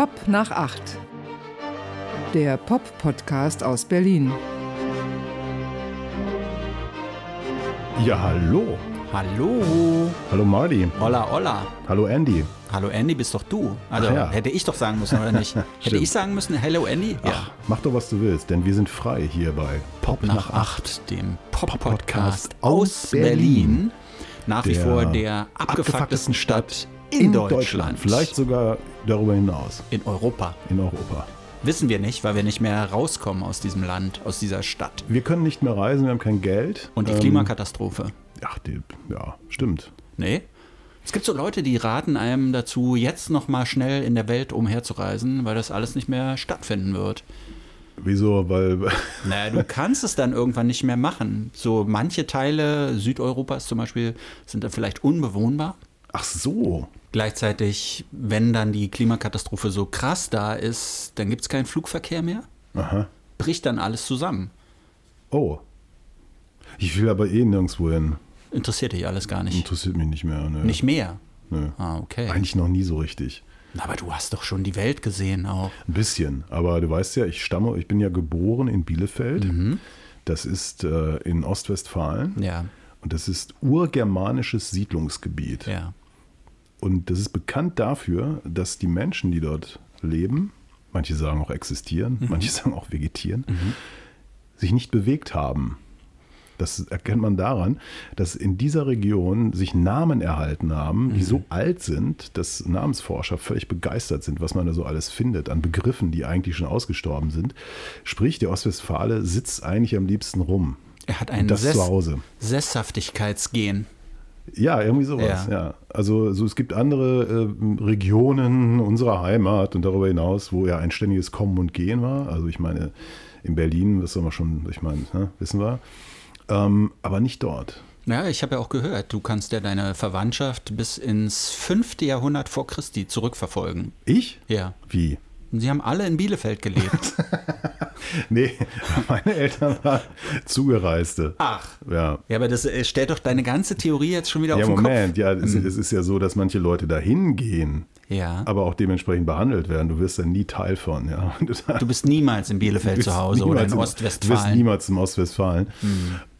Pop nach acht. Der Pop-Podcast aus Berlin. Ja, hallo. Hallo. Hallo Marty. Holla, holla. Hallo Andy. Hallo Andy, bist doch du. Also Ach ja. hätte ich doch sagen müssen, oder nicht? hätte ich sagen müssen, Hello Andy? Ach, mach doch, was du willst, denn wir sind frei hier bei Pop Nach acht, dem Pop-Podcast Pop-Podcast aus Berlin. Berlin. Nach wie vor der abgefucktesten Stadt in, Deutschland. Vielleicht sogar darüber hinaus, in Europa. in Europa. Wissen wir nicht, weil wir nicht mehr rauskommen aus diesem Land, aus dieser Stadt. Wir können nicht mehr reisen, wir haben kein Geld. Und die Ähm, Klimakatastrophe. Ach, die, ja, stimmt. Nee. Es gibt so Leute, die raten einem dazu, jetzt noch mal schnell in der Welt umherzureisen, weil das alles nicht mehr stattfinden wird. Wieso? Weil, Naja, du kannst es dann irgendwann nicht mehr machen. So manche Teile Südeuropas zum Beispiel sind dann vielleicht unbewohnbar. Ach so. Gleichzeitig, wenn dann die Klimakatastrophe so krass da ist, dann gibt es keinen Flugverkehr mehr. Aha. Bricht dann alles zusammen. Oh. Ich will aber eh nirgendwo hin. Interessiert dich alles gar nicht. Interessiert mich nicht mehr. Ne? Nicht mehr. Nö. Ah, okay. Eigentlich noch nie so richtig. Aber du hast doch schon die Welt gesehen auch. Ein bisschen, aber du weißt ja, ich stamme, ich bin ja geboren in Bielefeld. Mhm. Das ist äh, in Ostwestfalen Ja, und das ist urgermanisches Siedlungsgebiet. ja. Und das ist bekannt dafür, dass die Menschen, die dort leben, manche sagen auch existieren, Mhm. manche sagen auch vegetieren, sich nicht bewegt haben. Das erkennt man daran, dass in dieser Region sich Namen erhalten haben, die Mhm. so alt sind, dass Namensforscher völlig begeistert sind, was man da so alles findet an Begriffen, die eigentlich schon ausgestorben sind. Sprich, der Ostwestfale sitzt eigentlich am liebsten rum. Er hat ein das Sess. Sesshaftigkeitsgen. Ja, irgendwie sowas, ja. Ja. Also so, es gibt andere äh, Regionen unserer Heimat und darüber hinaus, wo ja ein ständiges Kommen und Gehen war. Also ich meine, in Berlin, das soll man schon, ich meine, ne, wissen wir. Ähm, aber nicht dort. Ja, ich habe ja auch gehört, du kannst ja deine Verwandtschaft bis ins fünfte Jahrhundert vor Christi zurückverfolgen. Ich? Ja. Wie? Und sie haben alle in Bielefeld gelebt. Nee, meine Eltern waren Zugereiste. Ach. Ja. Ja, aber das äh, stellt doch deine ganze Theorie jetzt schon wieder Ja, auf den Moment, Kopf. ja, es, es ist ja so, dass manche Leute dahin gehen, Ja. aber auch dementsprechend behandelt werden. Du wirst da nie Teil von, ja. Du bist niemals in Bielefeld zu Hause oder in Ostwestfalen. Du bist niemals im Ostwestfalen.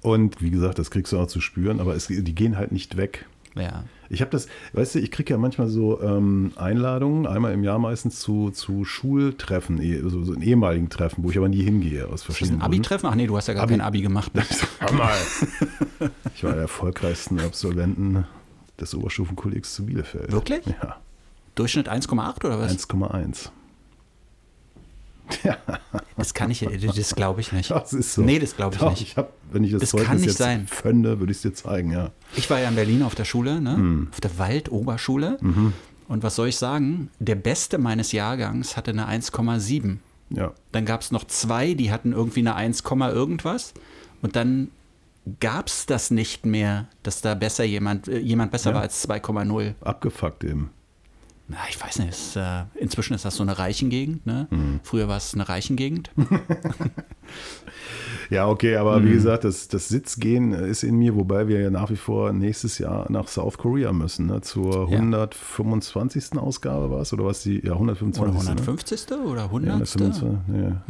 Und wie gesagt, das kriegst du auch zu spüren, aber es, die gehen halt nicht weg. Ja. Ich habe das, weißt du, ich kriege ja manchmal so ähm, Einladungen, einmal im Jahr meistens zu, zu Schultreffen, eh- so, so in ehemaligen Treffen, wo ich aber nie hingehe aus verschiedenen ein Abi-Treffen? Ach nee, du hast ja gar Abi. kein Abi gemacht. ne? Ich war der erfolgreichsten Absolventen des Oberstufenkollegs zu Bielefeld. Wirklich? Ja, Durchschnitt 1,8 oder was? 1,1. Das kann ich, das glaube ich nicht. Das ist so. Nee, das glaube ich Doch, nicht. Ich hab, wenn ich das, Das Zeugnis kann nicht jetzt sein. fände, würde ich es dir zeigen, ja. Ich war ja in Berlin auf der Schule, ne? Hm. auf der Waldoberschule. Mhm. Und was soll ich sagen? Der Beste meines Jahrgangs hatte eine 1,7. Ja. Dann gab es noch zwei, die hatten irgendwie eine 1, irgendwas. Und dann gab es das nicht mehr, dass da besser jemand, äh, jemand besser Ja. war als 2,0. Abgefuckt eben. Na, ich weiß nicht. Ist, äh, inzwischen ist das so eine Reichengegend. Ne? Mhm. Früher war es eine Reichengegend. Ja, okay, aber Mhm. wie gesagt, das, das Sitzgehen ist in mir, wobei wir ja nach wie vor nächstes Jahr nach South Korea müssen, ne? zur Ja. 125. Ausgabe war es, oder was die, ja, 125. Oder Ne? 150. oder Ja, 100. 125, ja.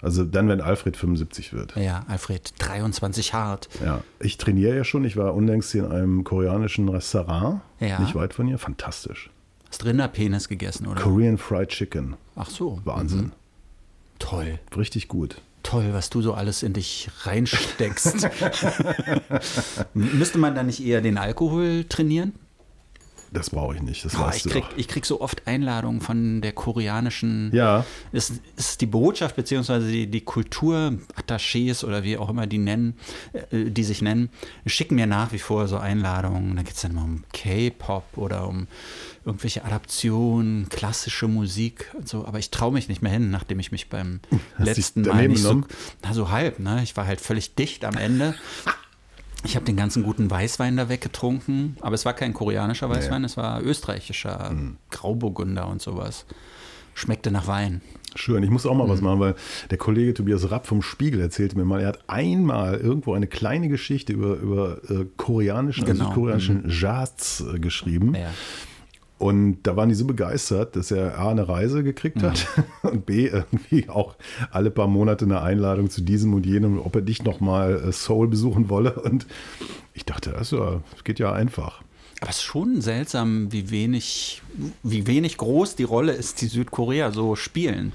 Also dann, wenn Alfred 75 wird. Ja, Alfred 23 hart. Ja, ich trainiere ja schon. Ich war unlängst hier in einem koreanischen Restaurant, Ja. nicht weit von hier. Fantastisch. Hast Rinderpenis gegessen, oder? Korean Fried Chicken. Ach so. Wahnsinn. Mhm. Toll. Richtig gut. Toll, was du so alles in dich reinsteckst. Müsste man da nicht eher den Alkohol trainieren? Das brauche ich nicht, das Boah, weißt ich, du krieg, doch. ich krieg so oft Einladungen von der koreanischen. Ja, Ist, ist die Botschaft beziehungsweise die, die Kulturattachés oder wie auch immer die nennen, äh, die sich nennen, schicken mir nach wie vor so Einladungen. Da geht es dann immer um K-Pop oder um irgendwelche Adaptionen, klassische Musik und so. Aber ich traue mich nicht mehr hin, nachdem ich mich beim Hast letzten Mal nicht so, na so halb, ne? Ich war halt völlig dicht am Ende. Ich habe den ganzen guten Weißwein da weggetrunken, aber es war kein koreanischer Weißwein, es war österreichischer, Hm. Grauburgunder und sowas. Schmeckte nach Wein. schön. Ich muss auch mal Mhm. was machen, weil der Kollege Tobias Rapp vom Spiegel erzählte mir mal, er hat einmal irgendwo eine kleine Geschichte über, über äh, koreanischen, also Genau. südkoreanischen Jazz äh, geschrieben. Ja. Und da waren die so begeistert, dass er A, eine Reise gekriegt hat und B, irgendwie auch alle paar Monate eine Einladung zu diesem und jenem, ob er dich nochmal äh, Seoul besuchen wolle. Und ich dachte, also, es geht ja einfach. Aber es ist schon seltsam, wie wenig, wie wenig groß die Rolle ist, die Südkorea so spielen.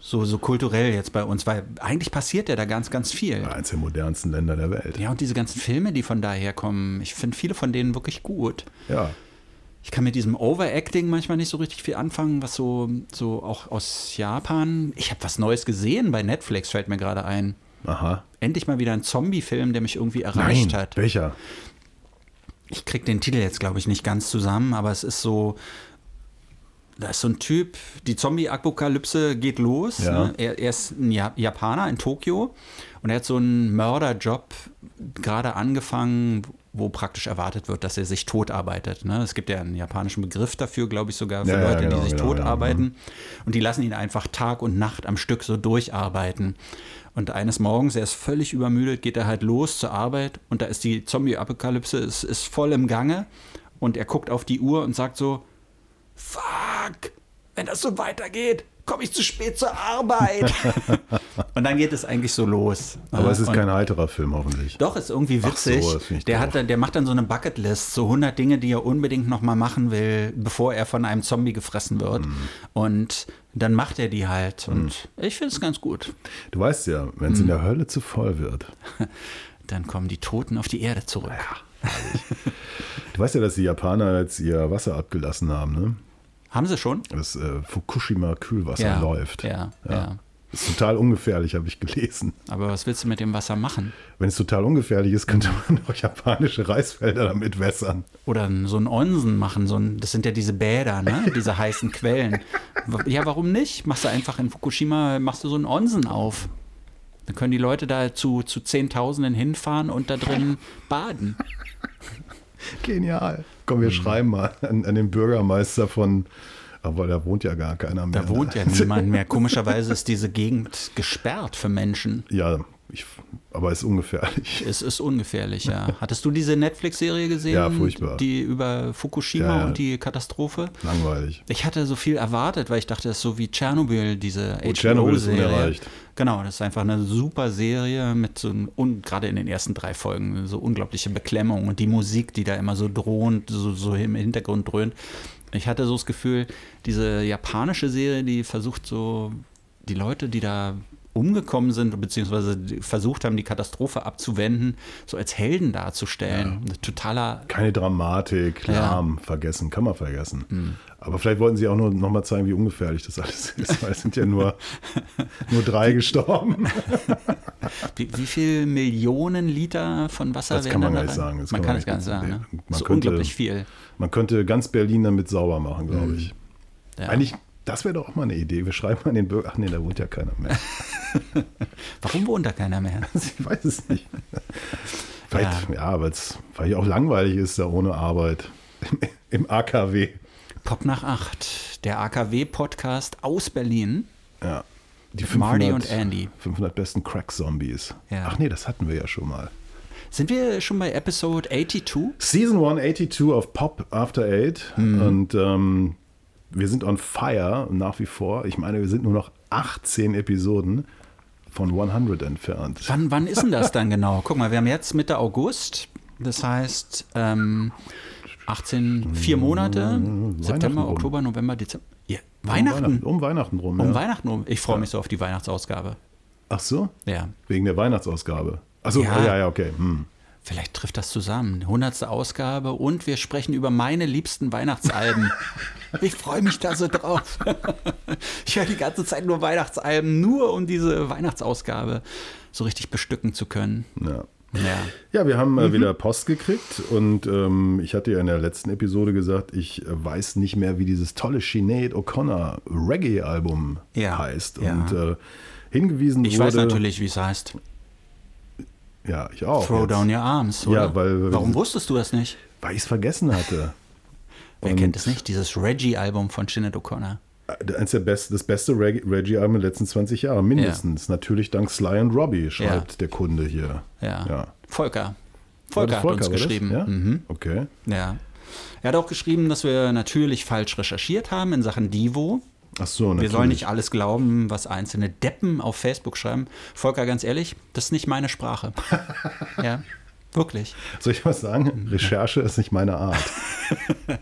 So, so kulturell jetzt bei uns, weil eigentlich passiert ja da ganz, ganz viel. Eins der modernsten Länder der Welt. Ja, und diese ganzen Filme, die von daher kommen, ich finde viele von denen wirklich gut. Ja. Ich kann mit diesem Overacting manchmal nicht so richtig viel anfangen, was so, so auch aus Japan. Ich habe was Neues gesehen bei Netflix, fällt mir gerade ein. Aha. Endlich mal wieder ein Zombie-Film, der mich irgendwie erreicht Nein, hat. welcher? Ich krieg den Titel jetzt, glaube ich, nicht ganz zusammen, aber es ist so. Da ist so ein Typ, die Zombie-Apokalypse geht los. Ja. Ne? Er, er ist ein Ja- Japaner in Tokio und er hat so einen Mörderjob gerade angefangen, wo praktisch erwartet wird, dass er sich tot arbeitet. Ne? Es gibt ja einen japanischen Begriff dafür, glaube ich, sogar für Ja, ja, Leute, genau, die sich genau, tot ja, arbeiten. Und die lassen ihn einfach Tag und Nacht am Stück so durcharbeiten. Und eines Morgens, er ist völlig übermüdet, geht er halt los zur Arbeit und da ist die Zombie-Apokalypse, ist, ist voll im Gange. Und er guckt auf die Uhr und sagt so, fuck, wenn das so weitergeht, komme ich zu spät zur Arbeit. und dann geht es eigentlich so los. Aber es ist Und- kein heiterer Film, hoffentlich. doch, ist irgendwie witzig. so, der, hat, dann- der macht dann so eine Bucketlist, so 100 Dinge, die er unbedingt nochmal machen will, bevor er von einem Zombie gefressen wird. Mhm. Und dann macht er die halt. Und ich finde es ganz gut. Du weißt ja, wenn es in der Hölle zu voll wird. Dann kommen die Toten auf die Erde zurück. Du weißt ja, dass die Japaner jetzt ihr Wasser abgelassen haben, ne? Haben sie schon? Das äh, Fukushima-Kühlwasser läuft. Ja, ja, Ist total ungefährlich, habe ich gelesen. Aber was willst du mit dem Wasser machen? Wenn es total ungefährlich ist, könnte man auch japanische Reisfelder damit wässern. Oder so ein Onsen machen, so ein, das sind ja diese Bäder, ne? diese heißen Quellen. Ja, warum nicht? Machst du einfach in Fukushima, machst du so einen Onsen auf. Dann können die Leute da zu, zu Zehntausenden hinfahren und da drin baden. Genial. Komm, Hm. wir schreiben mal an, an den Bürgermeister von, aber da wohnt ja gar keiner mehr. Da wohnt ja niemand mehr. Komischerweise ist diese Gegend gesperrt für Menschen. Ja, ich, aber ist ungefährlich. Es ist ungefährlich, ja. Hattest du diese Netflix-Serie gesehen? Ja, furchtbar. Die über Fukushima Ja, ja. und die Katastrophe? Langweilig. Ich hatte so viel erwartet, weil ich dachte, das ist so wie Tschernobyl, diese Oh, HBO-Serie. Genau, das ist einfach eine super Serie mit so einem, un- gerade in den ersten drei Folgen, so unglaubliche Beklemmung und die Musik, die da immer so drohend, so, so im Hintergrund dröhnt. Ich hatte so das Gefühl, diese japanische Serie, die versucht so, die Leute, die da umgekommen sind, beziehungsweise versucht haben, die Katastrophe abzuwenden, so als Helden darzustellen. Ein Totaler Keine Dramatik, Ja. Hm. lahm, vergessen, kann man vergessen. Aber vielleicht wollten sie auch nur noch mal zeigen, wie ungefährlich das alles ist, weil es sind ja nur, nur drei gestorben. Wie, wie viel Millionen Liter von Wasser Das werden kann man da gar nicht sagen. Das man kann kann man es gar nicht sagen. Ne? Man könnte- unglaublich viel. Man könnte ganz Berlin damit sauber machen, glaube ich. Ja. Eigentlich, das wäre doch auch mal eine Idee. Wir schreiben an den Bürger. Ach nee, da wohnt ja keiner mehr. Warum wohnt da keiner mehr? ich weiß es nicht. Vielleicht, ja, weil es weil auch langweilig ist da ohne Arbeit. Im, im AKW. Pop nach acht, der AKW-Podcast aus Berlin. Ja. Die Marty und Andy. 500 besten Crack-Zombies. Ja. Ach nee, das hatten wir ja schon mal. Sind wir schon bei Episode 82? Season 182 of Pop After Eight. Mhm. Und ähm, wir sind on fire nach wie vor. Ich meine, wir sind nur noch 18 Episoden von 100 entfernt. Wann, wann ist denn das dann genau? Guck mal, wir haben jetzt Mitte August. Das heißt, ähm, 18, vier Monate. September. Oktober, November, Dezember. Ja, Um Weihnachten. Um Weihnachten rum. Um. Weihnachten rum. Ich freue mich so auf die Weihnachtsausgabe. Ach so? Ja. Wegen der Weihnachtsausgabe. Achso, Ja. ja, ja, ja okay. Hm. Vielleicht trifft das zusammen. 100. Ausgabe und wir sprechen über meine liebsten Weihnachtsalben. ich freue mich da so drauf. ich höre die ganze Zeit nur Weihnachtsalben, nur um diese Weihnachtsausgabe so richtig bestücken zu können. Ja. Ja. Ja, wir haben Mhm. äh, wieder Post gekriegt und ähm, ich hatte ja in der letzten Episode gesagt, ich äh, weiß nicht mehr, wie dieses tolle Sinead O'Connor Reggae-Album Ja, heißt. ja. Und äh, hingewiesen Ich wurde. weiß natürlich, wie es heißt. Ja, ich auch. Throw jetzt, down your arms, oder? Ja, weil- Warum wusstest du das nicht? Weil ich es vergessen hatte. Wer Und- kennt es nicht? Dieses Reggie-Album von Sinead O'Connor. Äh, Eins der best, das beste Reggae-Album der letzten 20 Jahre, mindestens. Natürlich dank Sly and Robbie, schreibt Ja. der Kunde hier. Ja. Ja. Volker. Volker hat uns war das? geschrieben. Ja? Mhm. Okay. Ja. Er hat auch geschrieben, dass wir natürlich falsch recherchiert haben in Sachen Divo. Ach so, natürlich. Wir sollen nicht alles glauben, was einzelne Deppen auf Facebook schreiben. Volker, ganz ehrlich, das ist nicht meine Sprache. ja, wirklich. Soll ich was sagen? Recherche ist nicht meine Art.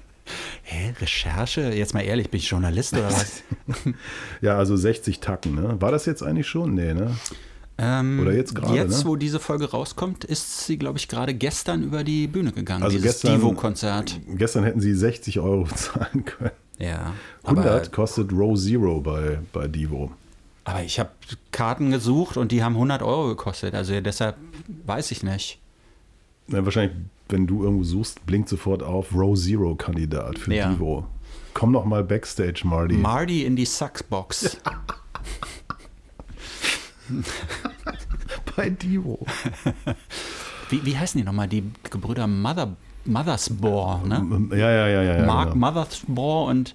Hä, Recherche? Jetzt mal ehrlich, bin ich Journalist oder was? Ja, also 60 Tacken, ne? War das jetzt eigentlich schon? Nee, ne? Ähm, Oder jetzt gerade, Jetzt, ne? wo diese Folge rauskommt, ist sie, glaube ich, gerade gestern über die Bühne gegangen. Also dieses gestern- Divo-Konzert. Gestern hätten sie 60 Euro bezahlen können. Ja. 100 Aber, kostet Row Zero bei, bei Divo. aber ich habe Karten gesucht und die haben 100 Euro gekostet. Also deshalb weiß ich nicht. Na, wahrscheinlich, wenn du irgendwo suchst, blinkt sofort auf Row Zero Kandidat für Ja. Divo. Komm noch mal Backstage, Marty. Marty in die Saxbox. bei Divo. Wie, wie heißen die nochmal? Die Gebrüder Mother, Mothersbaugh, ne? Ja, ja, ja, ja. ja Mark genau. Mothersbaugh und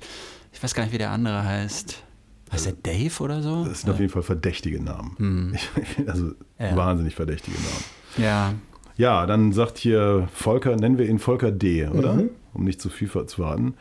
ich weiß gar nicht, wie der andere heißt. Heißt der Dave oder so? Das sind auf jeden Fall verdächtige Namen. Ich, also Hm. Ja. wahnsinnig verdächtige Namen. ja. Ja, dann sagt hier Volker, nennen wir ihn Volker D., oder? Mhm. Um nicht zu viel zu verraten.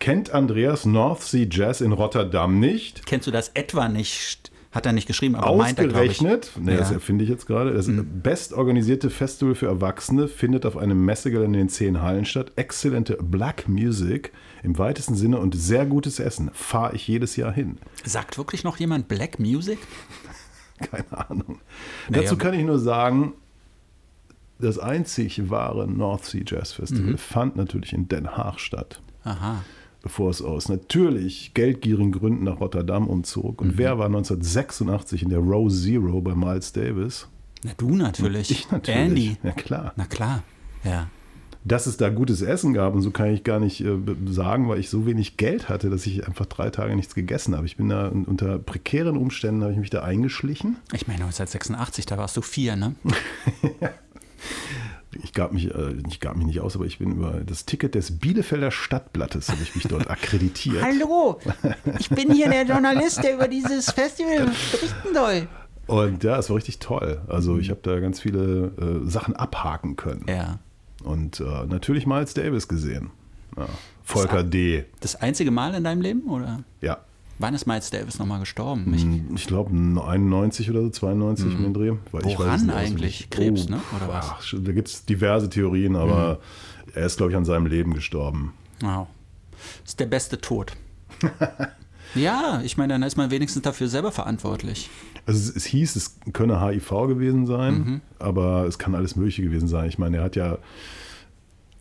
Kennt Andreas North Sea Jazz in Rotterdam nicht? Kennst du das etwa nicht? Hat er nicht geschrieben, aber meint er, glaube ich. Ausgerechnet, nee, das Ja. Mhm. erfinde ich jetzt gerade, das bestorganisierte Festival für Erwachsene findet auf einem Messegelände in zehn Hallen statt. Exzellente Black Music im weitesten Sinne und sehr gutes Essen. Fahre ich jedes Jahr hin. Sagt wirklich noch jemand Black Music? Keine Ahnung. Naja. Dazu kann ich nur sagen, das einzig wahre North Sea Jazz Festival Mhm. fand natürlich in Den Haag statt, Aha. Bevor es aus natürlich geldgierigen Gründen nach Rotterdam umzog. Mhm. Und wer war 1986 in der Row Zero bei Miles Davis? Na, du natürlich. Ich natürlich. Andy. Ja klar. Na klar. Ja. Dass es da gutes Essen gab und so kann ich gar nicht äh, sagen, weil ich so wenig Geld hatte, dass ich einfach drei Tage nichts gegessen habe. Ich bin da unter prekären Umständen, habe ich mich da eingeschlichen. Ich meine, 1986, da warst du vier, ne? Ich gab mich, äh, ich gab mich nicht aus, aber ich bin über das Ticket des Bielefelder Stadtblattes, habe ich mich dort akkreditiert. Hallo, ich bin hier der Journalist, der über dieses Festival berichten soll. Und ja, es war richtig toll. Also ich habe da ganz viele äh, Sachen abhaken können. Ja. Und äh, natürlich Miles Davis gesehen. Ja. Volker D. Das einzige Mal in deinem Leben, oder? Ja. Wann ist Miles Davis nochmal gestorben? Ich, Ich glaube 91 oder so, 92 um den Dreh. Weil ich Woran nicht eigentlich? Krebs, ne? Oder was? Ach, da gibt es diverse Theorien, aber er ist, glaube ich, an seinem Leben gestorben. Wow. Das ist der beste Tod. ja, ich meine, dann ist man wenigstens dafür selber verantwortlich. Also es, es hieß, es könne HIV gewesen sein, Mhm. aber es kann alles Mögliche gewesen sein. Ich meine, er hat ja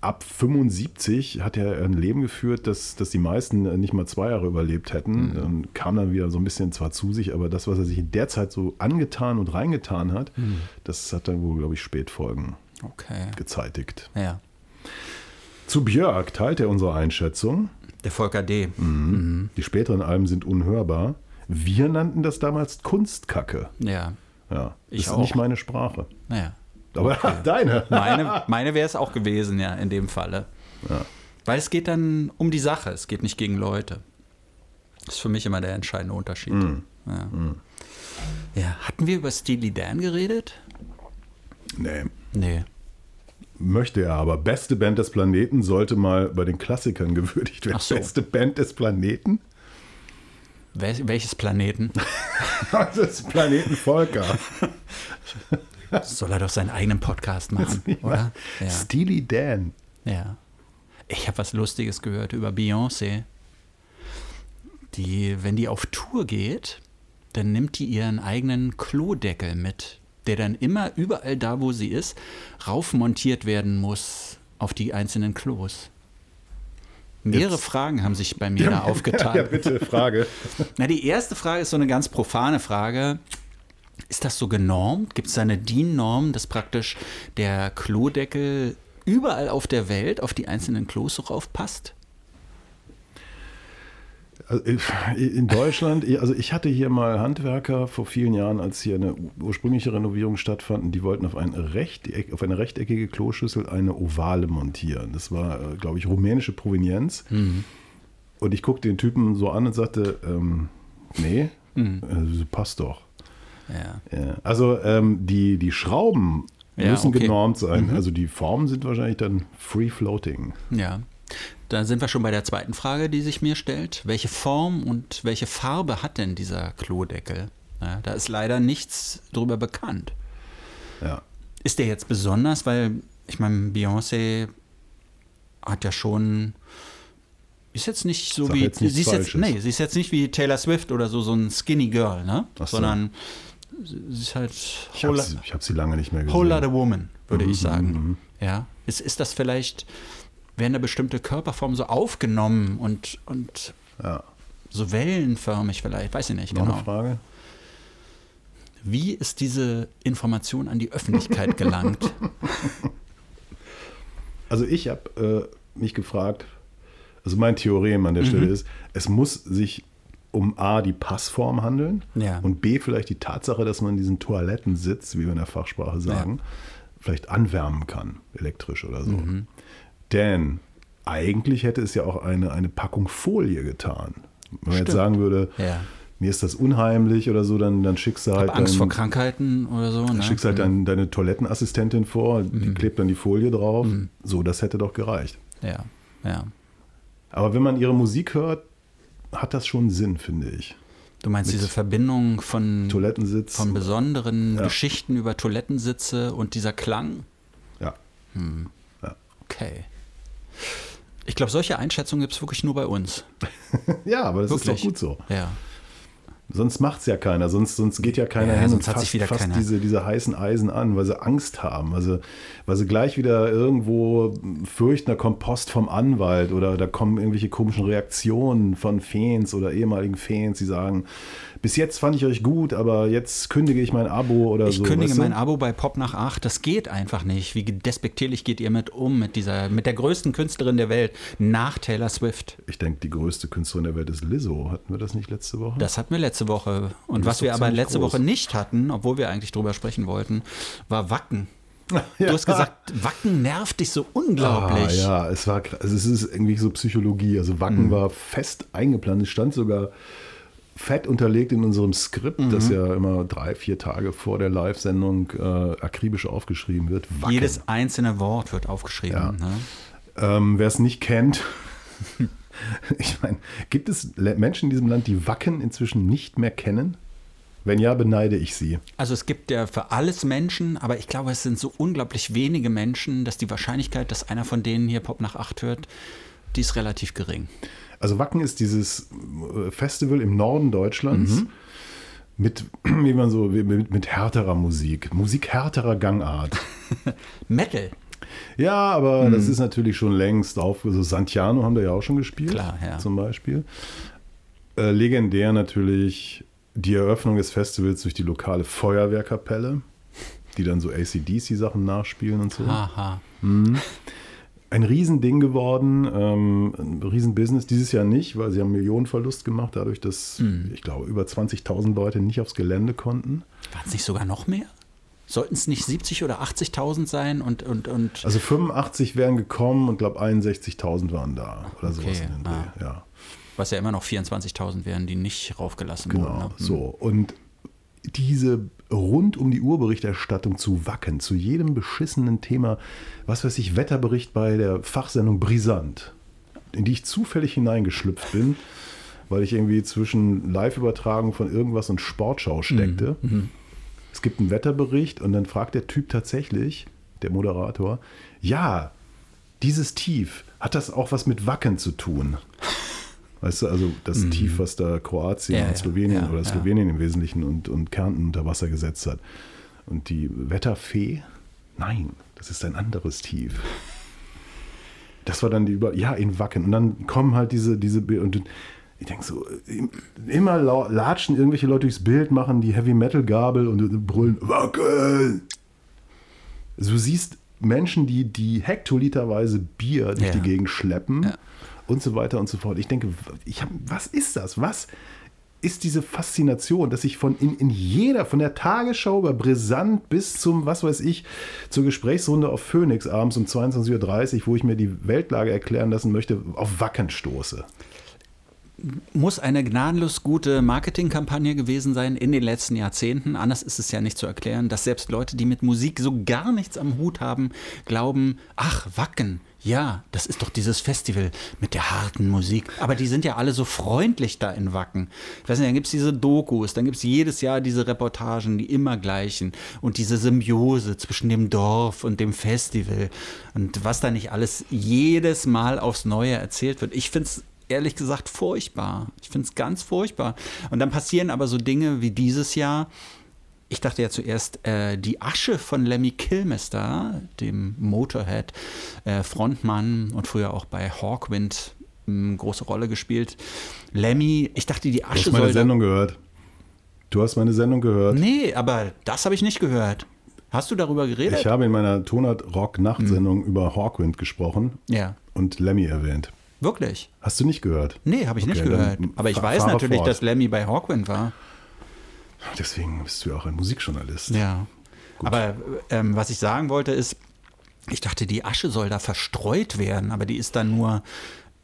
ab 75 hat er ein Leben geführt, das, das die meisten nicht mal zwei Jahre überlebt hätten. Mhm. Und kam dann wieder so ein bisschen zwar zu sich, aber das, was er sich in der Zeit so angetan und reingetan hat, Mhm. das hat dann wohl, glaube ich, Spätfolgen Okay. gezeitigt. Ja. Zu Björk teilt er unsere Einschätzung. Der Volker D. Mhm. Die späteren Alben sind unhörbar. Wir nannten das damals Kunstkacke. Ja. Ja, Ich das ist auch. nicht meine Sprache. Naja. Aber deine. Meine, meine wäre es auch gewesen, ja, in dem Falle. Weil es geht dann um die Sache, es geht nicht gegen Leute. Das ist für mich immer der entscheidende Unterschied. Ja. ja. Hatten wir über Steely Dan geredet? Nee, Nee. möchte er aber. Beste Band des Planeten sollte mal bei den Klassikern gewürdigt werden. Ach so. Beste Band des Planeten? Wel welches Planeten? Das Planeten Volker. Soll er doch seinen eigenen Podcast machen, oder? Ja. Steely Dan. ja. Ich habe was Lustiges gehört über Beyoncé. Die, wenn die auf Tour geht, dann nimmt die ihren eigenen Klodeckel mit, der dann immer überall da, wo sie ist, raufmontiert werden muss auf die einzelnen Klos. Mehrere Jetzt- Fragen haben sich bei mir da aufgetan. Ja, bitte, Frage. Na, die erste Frage ist so eine ganz profane Frage. Ist das so genormt? Gibt es da eine DIN-Norm, dass praktisch der Klodeckel überall auf der Welt auf die einzelnen Klos so raufpasst? Also, In Deutschland, also ich hatte hier mal Handwerker vor vielen Jahren, als hier eine ursprüngliche Renovierung stattfand, die wollten auf, ein Rechteck, auf eine rechteckige Kloschüssel eine ovale montieren. Das war, äh, glaube ich, rumänische Provenienz. Und ich guckte den Typen so an und sagte, ähm, nee, äh, passt doch. Ja. Ja. Also ähm, die, die Schrauben Ja, müssen okay. genormt sein. Also die Formen sind wahrscheinlich dann free floating. Ja. Da sind wir schon bei der zweiten Frage, die sich mir stellt. Welche Form und welche Farbe hat denn dieser Klodeckel? Ja, da ist leider nichts drüber bekannt. Ja. Ist der jetzt besonders, weil ich meine, Beyoncé hat ja schon ist jetzt nicht so Sag wie jetzt sie ist jetzt, nee, sie ist jetzt nicht wie Taylor Swift oder so so ein Skinny Girl, ne? So. Sondern sie ist halt Ich habe sie, ich hab sie lange nicht mehr gesehen. Whole Lotta Woman, würde ich Mhm, sagen. mhm. Ja. Ist, ist das vielleicht, werden da bestimmte Körperformen so aufgenommen und, und Ja. so wellenförmig vielleicht, weiß ich nicht Noch genau. eine Frage? Wie ist diese Information an die Öffentlichkeit gelangt? Also ich habe äh, mich gefragt, also mein Theorem an der Mhm. Stelle ist, es muss sich um A, die Passform handeln Ja. und B, vielleicht die Tatsache, dass man in diesen Toiletten sitzt, wie wir in der Fachsprache sagen, vielleicht anwärmen kann, elektrisch oder so. Mhm. Denn eigentlich hätte es ja auch eine, eine Packung Folie getan. Wenn man jetzt Stimmt. sagen würde, ja. mir ist das unheimlich oder so, dann, dann schickst du halt, Angst vor dein- Krankheiten oder so. dann Ne? schickst halt dein, deine Toilettenassistentin vor, die Mhm. klebt dann die Folie drauf. So, das hätte doch gereicht. Ja, ja. Aber wenn man ihre Musik hört, hat das schon Sinn, finde ich. Du meinst diese Verbindung von, Toilettensitz. von besonderen Ja. Geschichten über Toilettensitze und dieser Klang? Ja. Okay. Ich glaube, solche Einschätzungen gibt es wirklich nur bei uns. ja, aber das ist Wirklich. doch gut so. Ja. Sonst macht es ja keiner. Sonst, sonst geht ja keiner Ja, hin sonst und fasst, wieder fasst diese, diese heißen Eisen an, weil sie Angst haben. Weil sie, weil sie gleich wieder irgendwo fürchten, da kommt Post vom Anwalt oder da kommen irgendwelche komischen Reaktionen von Fans oder ehemaligen Fans, die sagen, bis jetzt fand ich euch gut, aber jetzt kündige ich mein Abo oder Ich so. kündige weißt du? mein Abo bei Pop nach 8. Das geht einfach nicht. Wie despektierlich geht ihr mit um, mit dieser, mit der größten Künstlerin der Welt nach Taylor Swift? Ich denke, die größte Künstlerin der Welt ist Lizzo. Hatten wir das nicht letzte Woche? Das hatten wir letzte Woche. Und was wir aber letzte groß. Woche nicht hatten, obwohl wir eigentlich drüber sprechen wollten, war Wacken. Ja. Du hast gesagt, Wacken nervt dich so unglaublich. Ah, ja, es war also es ist irgendwie so Psychologie. Also Mhm. Wacken war fest eingeplant. Es stand sogar fett unterlegt in unserem Skript, Mhm. das ja immer drei, vier Tage vor der Live-Sendung äh, akribisch aufgeschrieben wird. Wacken. Jedes einzelne Wort wird aufgeschrieben. Ja. Ne? Ähm, Wer es nicht kennt, ich meine, gibt es Menschen in diesem Land, die Wacken inzwischen nicht mehr kennen? Wenn ja, beneide ich sie. Also es gibt ja für alles Menschen, aber ich glaube, es sind so unglaublich wenige Menschen, dass die Wahrscheinlichkeit, dass einer von denen hier Pop nach 8 hört, die ist relativ gering. Also Wacken ist dieses äh, Festival im Norden Deutschlands Mhm. mit, wie man so, mit, mit härterer Musik, Musik härterer Gangart. Metal, Ja, aber Mhm. das ist natürlich schon längst auf. Also Santiano haben da ja auch schon gespielt. Klar, ja. Zum Beispiel. Äh, legendär natürlich die Eröffnung des Festivals durch die lokale Feuerwehrkapelle, die dann so ACDC-Sachen nachspielen und so. haha. Ein Riesending geworden, ähm, ein Riesenbusiness. Dieses Jahr nicht, weil sie haben Millionenverlust gemacht, dadurch, dass, Mhm. ich glaube, über 20.000 Leute nicht aufs Gelände konnten. Waren es nicht sogar noch mehr? Sollten es nicht 70 oder 80.000 sein und, und, und Also 85 wären gekommen und glaube 61.000 waren da oder sowas Okay, in den Dreh. ah. Ja. was ja immer noch 24.000 wären, die nicht raufgelassen Genau, wurden. Ne? so. Und diese rund um die Uhr Berichterstattung zu Wacken, zu jedem beschissenen Thema, was weiß ich, Wetterbericht bei der Fachsendung Brisant, in die ich zufällig hineingeschlüpft bin, weil ich irgendwie zwischen Live-Übertragung von irgendwas und Sportschau steckte. Es gibt einen Wetterbericht und dann fragt der Typ tatsächlich, der Moderator, ja, dieses Tief, hat das auch was mit Wacken zu tun? Weißt du, also das Tief, was da Kroatien Mhm. Ja, und Slowenien ja, oder ja. Slowenien im Wesentlichen und, und Kärnten unter Wasser gesetzt hat. Und die Wetterfee, nein, das ist ein anderes Tief. Das war dann die Über, ja, in Wacken. Und dann kommen halt diese, diese Bilder und ich denke so, im- immer latschen irgendwelche Leute durchs Bild, machen die Heavy Metal Gabel und brüllen Wacken. Also du siehst Menschen, die, die hektoliterweise Bier durch Ja. die Gegend schleppen Ja. und so weiter und so fort. Ich denke, ich hab, was ist das? Was ist diese Faszination, dass ich von in, in jeder, von der Tagesschau über Brisant bis zum, was weiß ich, zur Gesprächsrunde auf Phoenix abends um 22.30 Uhr, wo ich mir die Weltlage erklären lassen möchte, auf Wacken stoße. Muss eine gnadenlos gute Marketingkampagne gewesen sein in den letzten Jahrzehnten. Anders ist es ja nicht zu erklären, dass selbst Leute, die mit Musik so gar nichts am Hut haben, glauben, ach, Wacken, Ja, das ist doch dieses Festival mit der harten Musik. Aber die sind ja alle so freundlich da in Wacken. Ich weiß nicht, dann gibt es diese Dokus, dann gibt es jedes Jahr diese Reportagen, die immer gleichen. Und diese Symbiose zwischen dem Dorf und dem Festival. Und was da nicht alles jedes Mal aufs Neue erzählt wird. Ich finde es ehrlich gesagt furchtbar. Ich finde es ganz furchtbar. Und dann passieren aber so Dinge wie dieses Jahr ich dachte ja zuerst, äh, die Asche von Lemmy Kilmister, dem Motorhead, äh, Frontmann und früher auch bei Hawkwind eine große Rolle gespielt. Lemmy, ich dachte, die Asche Du hast meine Sendung gehört. Du hast meine Sendung gehört. Nee, aber das habe ich nicht gehört. Hast du darüber geredet? Ich habe in meiner Tonart Rock Nachtsendung Mhm. über Hawkwind gesprochen ja, und Lemmy erwähnt. Wirklich. Hast du nicht gehört? Nee, habe ich nicht Okay, gehört. dann Aber ich weiß natürlich, fort. dass Lemmy bei Hawkwind war. Deswegen bist du ja auch ein Musikjournalist. Ja. Aber ähm, was ich sagen wollte ist, ich dachte, die Asche soll da verstreut werden, aber die ist dann nur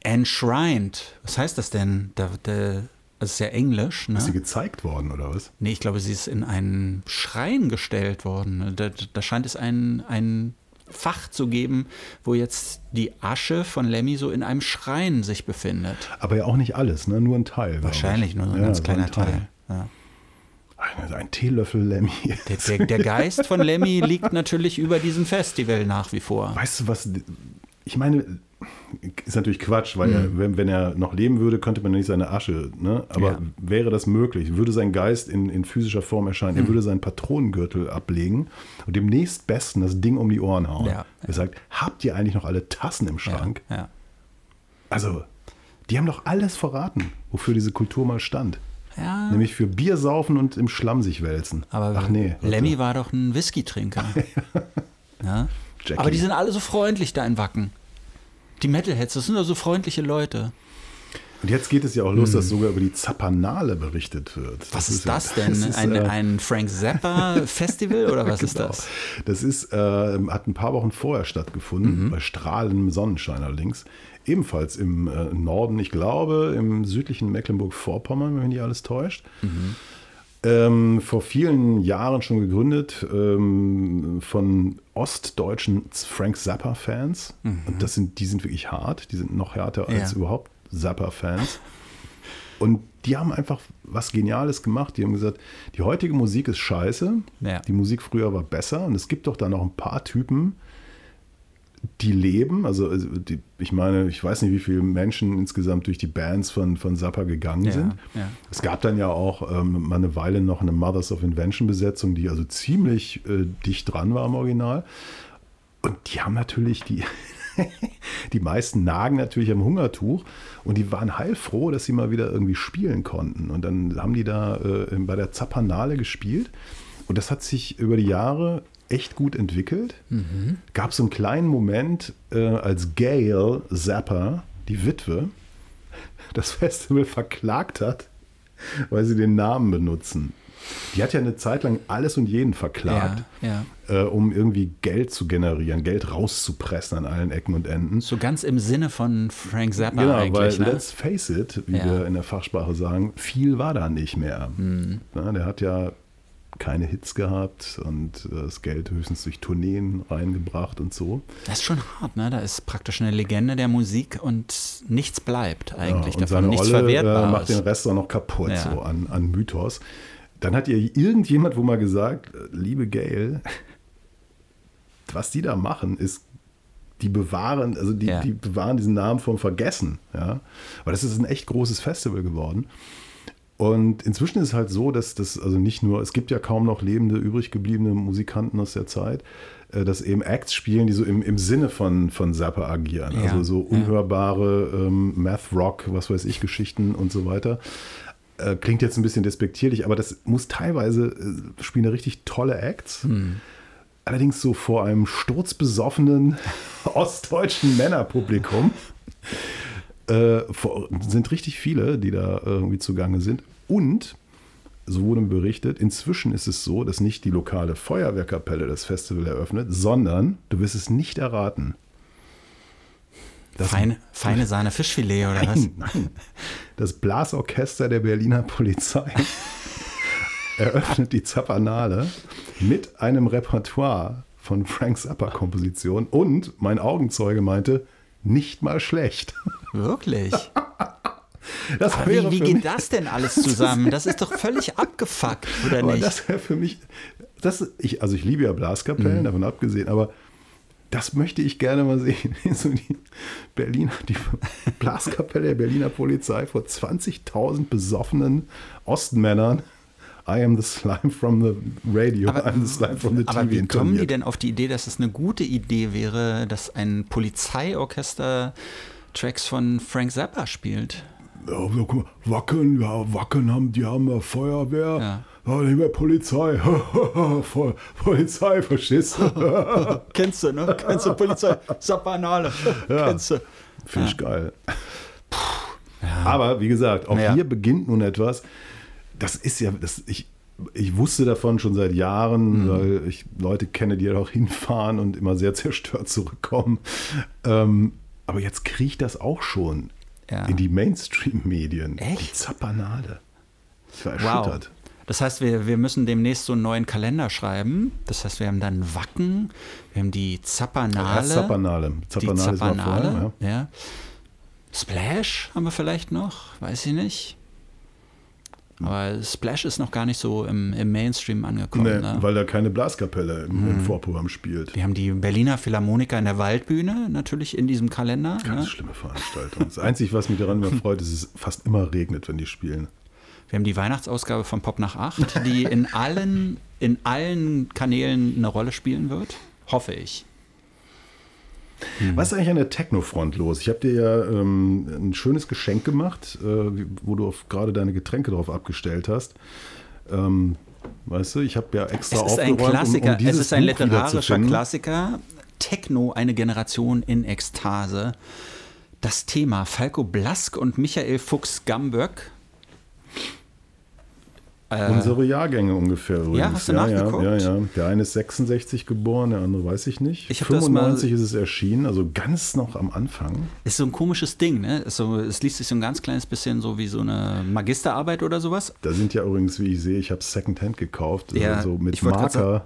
enshrined. Was heißt das denn? Da, da, das ist ja Englisch, ne? Ist sie gezeigt worden oder was? Nee, ich glaube, sie ist in einen Schrein gestellt worden. Da, da scheint es ein, ein Fach zu geben, wo jetzt die Asche von Lemmy so in einem Schrein sich befindet. Aber ja auch nicht alles, ne? nur ein Teil. Wahrscheinlich ich. nur so ein Ja, ganz so kleiner Teil. Ja. Ein, ein Teelöffel Lemmy. Der, der, der Geist von Lemmy liegt natürlich über diesem Festival nach wie vor. Weißt du was? Ich meine, ist natürlich Quatsch, weil Mhm. er, wenn, wenn er noch leben würde, könnte man nicht seine Asche, ne? Aber Ja. wäre das möglich, würde sein Geist in, in physischer Form erscheinen, Mhm. er würde seinen Patronengürtel ablegen und dem nächstbesten das Ding um die Ohren hauen. Ja. Er sagt, habt ihr eigentlich noch alle Tassen im Schrank? Ja. Also, die haben doch alles verraten, wofür diese Kultur mal stand. ja. Nämlich für Bier saufen und im Schlamm sich wälzen. Aber Ach nee. Lemmy war doch ein Whisky-Trinker. ja? Jackie. Aber die sind alle so freundlich da in Wacken. Die Metalheads, das sind doch so freundliche Leute. Und jetzt geht es ja auch los, dass sogar über die Zapanale berichtet wird. Hm. Was ist ja- das denn? das ist, ein, äh, ein Frank Zappa-Festival oder was ist Genau. das? Das ist, äh, hat ein paar Wochen vorher stattgefunden, Mhm. bei strahlendem Sonnenschein allerdings. Ebenfalls im äh, Norden, ich glaube, im südlichen Mecklenburg-Vorpommern, wenn mich nicht alles täuscht. Mhm. Ähm, vor vielen Jahren schon gegründet ähm, von ostdeutschen Frank Zappa-Fans. Und das sind, die sind wirklich hart, die sind noch härter als Mhm. Ja. überhaupt Zappa-Fans. Und die haben einfach was Geniales gemacht. Die haben gesagt, die heutige Musik ist scheiße. Ja. Die Musik früher war besser. Und es gibt doch da noch ein paar Typen, die leben. Also, also die, ich meine, ich weiß nicht, wie viele Menschen insgesamt durch die Bands von, von Zappa gegangen Ja, sind. ja. Es gab dann ja auch ähm, mal eine Weile noch eine Mothers of Invention Besetzung, die also ziemlich äh, dicht dran war am Original. Und die haben natürlich die, die meisten nagen natürlich am Hungertuch und die waren heilfroh, dass sie mal wieder irgendwie spielen konnten. Und dann haben die da äh, bei der Zappanale gespielt. Und das hat sich über die Jahre echt gut entwickelt. Gab so einen kleinen Moment, äh, als Gail Zappa, die Witwe, das Festival verklagt hat, weil sie den Namen benutzen. Die hat ja eine Zeit lang alles und jeden verklagt, Ja, Äh, um irgendwie Geld zu generieren, Geld rauszupressen an allen Ecken und Enden. So ganz im Sinne von Frank Zappa Genau, weil eigentlich. Ne? let's face it, wie Ja. wir in der Fachsprache sagen, viel war da nicht mehr. Mhm. Na, der hat ja keine Hits gehabt und äh, das Geld höchstens durch Tourneen reingebracht und so. Das ist schon hart, ne? Da ist praktisch eine Legende der Musik und nichts bleibt eigentlich ja, und davon. seine Nichts Olle äh, Verwertbares. macht den Rest auch noch kaputt, Ja. so an, an Mythos. Dann hat ihr irgendjemand wohl mal gesagt, äh, liebe Gail, was die da machen, ist, die bewahren, also die, Ja. die bewahren diesen Namen vom Vergessen. Ja? Weil das ist ein echt großes Festival geworden. Und inzwischen ist es halt so, dass das, also nicht nur, es gibt ja kaum noch lebende, übrig gebliebene Musikanten aus der Zeit, äh, dass eben Acts spielen, die so im, im Sinne von, von Zappa agieren. Ja, Also so ja. unhörbare ähm, Math Rock, was weiß ich, Geschichten und so weiter. Äh, klingt jetzt ein bisschen despektierlich, aber das muss teilweise, äh, spielen da richtig tolle Acts. Hm. Allerdings so vor einem sturzbesoffenen ostdeutschen Männerpublikum. Äh, sind richtig viele, die da irgendwie zugange sind. Und, so wurde berichtet, inzwischen ist es so, dass nicht die lokale Feuerwehrkapelle das Festival eröffnet, sondern, du wirst es nicht erraten. Das, feine, feine Sahne Fischfilet oder was? nein, nein. Das Blasorchester der Berliner Polizei eröffnet die Zappanale mit einem Repertoire von Frank Zappa-Komposition und mein Augenzeuge meinte, nicht mal schlecht. Wirklich? Aber wie, wie geht das denn alles zusammen? Das ist doch völlig abgefuckt, oder aber nicht? das wäre für mich, das, ich, also ich liebe ja Blaskapellen, Mhm. davon abgesehen, aber das möchte ich gerne mal sehen. So die Berliner, die Blaskapelle der Berliner Polizei vor 20.000 besoffenen Ostmännern. I am the slime from the radio, I'm the slime from the aber TV. wie kommen die denn auf die Idee, dass es eine gute Idee wäre, dass ein Polizeiorchester Tracks von Frank Zappa spielt? Ja, Wacken, ja, Wacken haben, die haben äh, Feuerwehr, Ja. ja. nicht mehr Polizei, Polizei, Faschist. Kennst du, ne? Kennst du Polizei? Zappanale. Kennst du? Finde ich geil. Aber wie gesagt, auch Ja. hier beginnt nun etwas. Das ist ja, das, ich, ich wusste davon schon seit Jahren, Mhm. weil ich Leute kenne, die auch hinfahren und immer sehr zerstört zurückkommen. Ähm, aber jetzt kriecht das auch schon Ja. in die Mainstream-Medien. Die Echt? Zappanale. Ich war Wow. erschüttert. Das heißt, wir, wir müssen demnächst so einen neuen Kalender schreiben. Das heißt, wir haben dann Wacken, wir haben die Zappanale. Erst Zappanale. die Zappanale ist mal Zappanale, vorher, ja. ja. Splash haben wir vielleicht noch, weiß ich nicht. Aber Splash ist noch gar nicht so im, im Mainstream angekommen. Nee, ne? weil da keine Blaskapelle im, Mhm. im Vorprogramm spielt. Wir haben die Berliner Philharmoniker in der Waldbühne natürlich in diesem Kalender. Ganz Ne? schlimme Veranstaltung. Das Einzige, was mich daran immer freut, ist, dass es fast immer regnet, wenn die spielen. Wir haben die Weihnachtsausgabe von Pop nach 8, die in allen, in allen Kanälen eine Rolle spielen wird. Hoffe ich. Was ist eigentlich an der Techno-Front los? Ich habe dir ja ähm, ein schönes Geschenk gemacht, äh, wo du gerade deine Getränke drauf abgestellt hast. Ähm, weißt du, ich habe ja extra Es ist ein um- Klassiker, um dieses es ist ein Buch literarischer. Klassiker. Techno, eine Generation in Ekstase. Das Thema Falco Blask und Michael Fuchs-Gamböck. Äh, Unsere Jahrgänge ungefähr übrigens. hast du ja, nachgeguckt? Ja, ja, ja. Der eine ist 66 geboren, der andere weiß ich nicht. Ich hab das mal- 95 ist es erschienen, also ganz noch am Anfang. Ist so ein komisches Ding, ne? So, es liest sich so ein ganz kleines bisschen so wie so eine Magisterarbeit oder sowas. Da sind ja übrigens, wie ich sehe, ich habe Secondhand gekauft, Ja, also mit wollte grad Marker.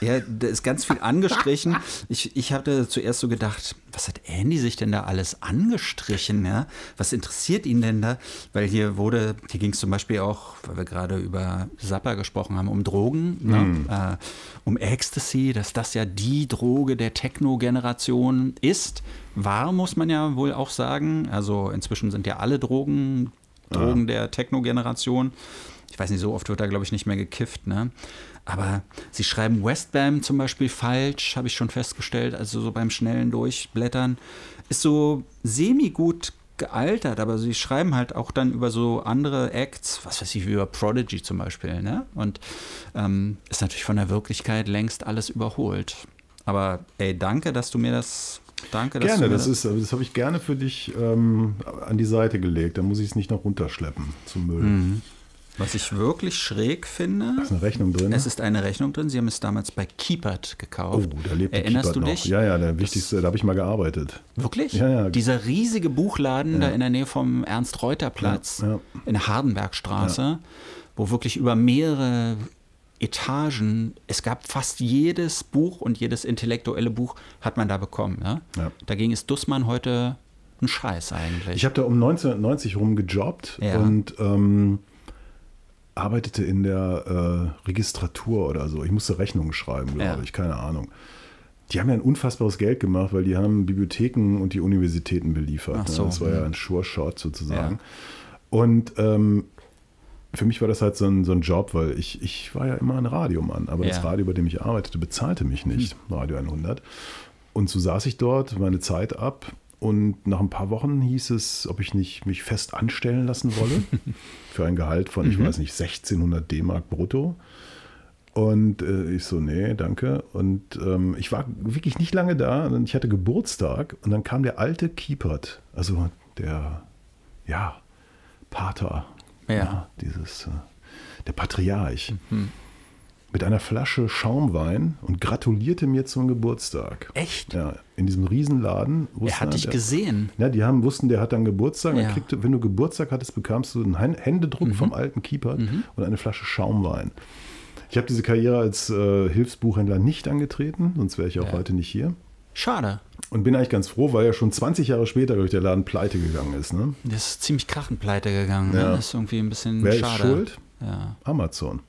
Ja, da ist ganz viel angestrichen. Ich, ich hatte zuerst so gedacht, was hat Andy sich denn da alles angestrichen? Ja? Was interessiert ihn denn da? Weil hier wurde, hier ging es zum Beispiel auch, weil wir gerade über Zappa gesprochen haben, um Drogen, ne? äh, um Ecstasy, dass das ja die Droge der Techno-Generation ist. War, muss man ja wohl auch sagen. Also inzwischen sind ja alle Drogen Drogen der Techno-Generation. Ich weiß nicht, so oft wird da, glaube ich, nicht mehr gekifft, ne? Aber sie schreiben Westbam zum Beispiel falsch, habe ich schon festgestellt, also so beim schnellen Durchblättern. Ist so semi-gut gealtert, aber sie schreiben halt auch dann über so andere Acts, was weiß ich, wie über Prodigy zum Beispiel, ne? Und ähm, ist natürlich von der Wirklichkeit längst alles überholt. Aber ey, danke, dass du mir das. Danke, dass Gerne, du mir das, ist, das habe ich gerne für dich ähm, an die Seite gelegt. Da muss ich es nicht noch runterschleppen zum Müll. Mhm. Was ich wirklich schräg finde. Da ist eine Rechnung drin. Es ist eine Rechnung drin. Sie haben es damals bei Keepert oh, gekauft. da lebt Erinnerst Kiepert du noch. dich? Ja, ja, der wichtigste, da habe ich mal gearbeitet. Wirklich? Ja, ja. Dieser riesige Buchladen da in der Nähe vom Ernst-Reuter-Platz Ja, ja. in der Hardenbergstraße, wo wirklich über mehrere Etagen, es gab fast jedes Buch und jedes intellektuelle Buch hat man da bekommen. Ja? Ja. Dagegen ist Dussmann heute ein Scheiß eigentlich. Ich habe da um 1990 rum gejobbt Ja. und ähm, arbeitete in der äh, Registratur oder so. Ich musste Rechnungen schreiben, glaube Ja. ich, keine Ahnung. Die haben ja ein unfassbares Geld gemacht, weil die haben Bibliotheken und die Universitäten beliefert. Ach so, ne? Das war ja hm. ein Sure-Shot sozusagen. Und ähm, für mich war das halt so ein, so ein Job, weil ich, ich war ja immer ein Radiomann, aber das Ja. Hm. Radio, bei dem ich arbeitete, bezahlte mich nicht, Radio 100. Und so saß ich dort, meine Zeit ab und nach ein paar Wochen hieß es, ob ich nicht mich fest anstellen lassen wolle für ein Gehalt von, Mhm. ich weiß nicht, 1600 D-Mark brutto. Und äh, ich so, nee, danke. Und ähm, ich war wirklich nicht lange da. Und ich hatte Geburtstag und dann kam der alte Kiepert, also der, ja, Pater, Ja. dieses, äh, der Patriarch, Mhm. mit einer Flasche Schaumwein und gratulierte mir zum Geburtstag. Echt? Ja, in diesem Riesenladen. er wusste hat dich der- gesehen. ja, die haben, wussten, der hat dann Geburtstag. Ja. Er kriegte, wenn du Geburtstag hattest, bekamst du einen Hän- Händedruck vom alten Keeper und eine Flasche Schaumwein. Ich habe diese Karriere als äh, Hilfsbuchhändler nicht angetreten, sonst wäre ich auch Ja. heute nicht hier. Schade. Und bin eigentlich ganz froh, weil ja schon 20 Jahre später durch der Laden pleite gegangen ist. Ne? Das ist ziemlich krachend pleite gegangen. Ja. Ne? Das ist irgendwie ein bisschen Wer schade. ist schuld? Ja. Amazon.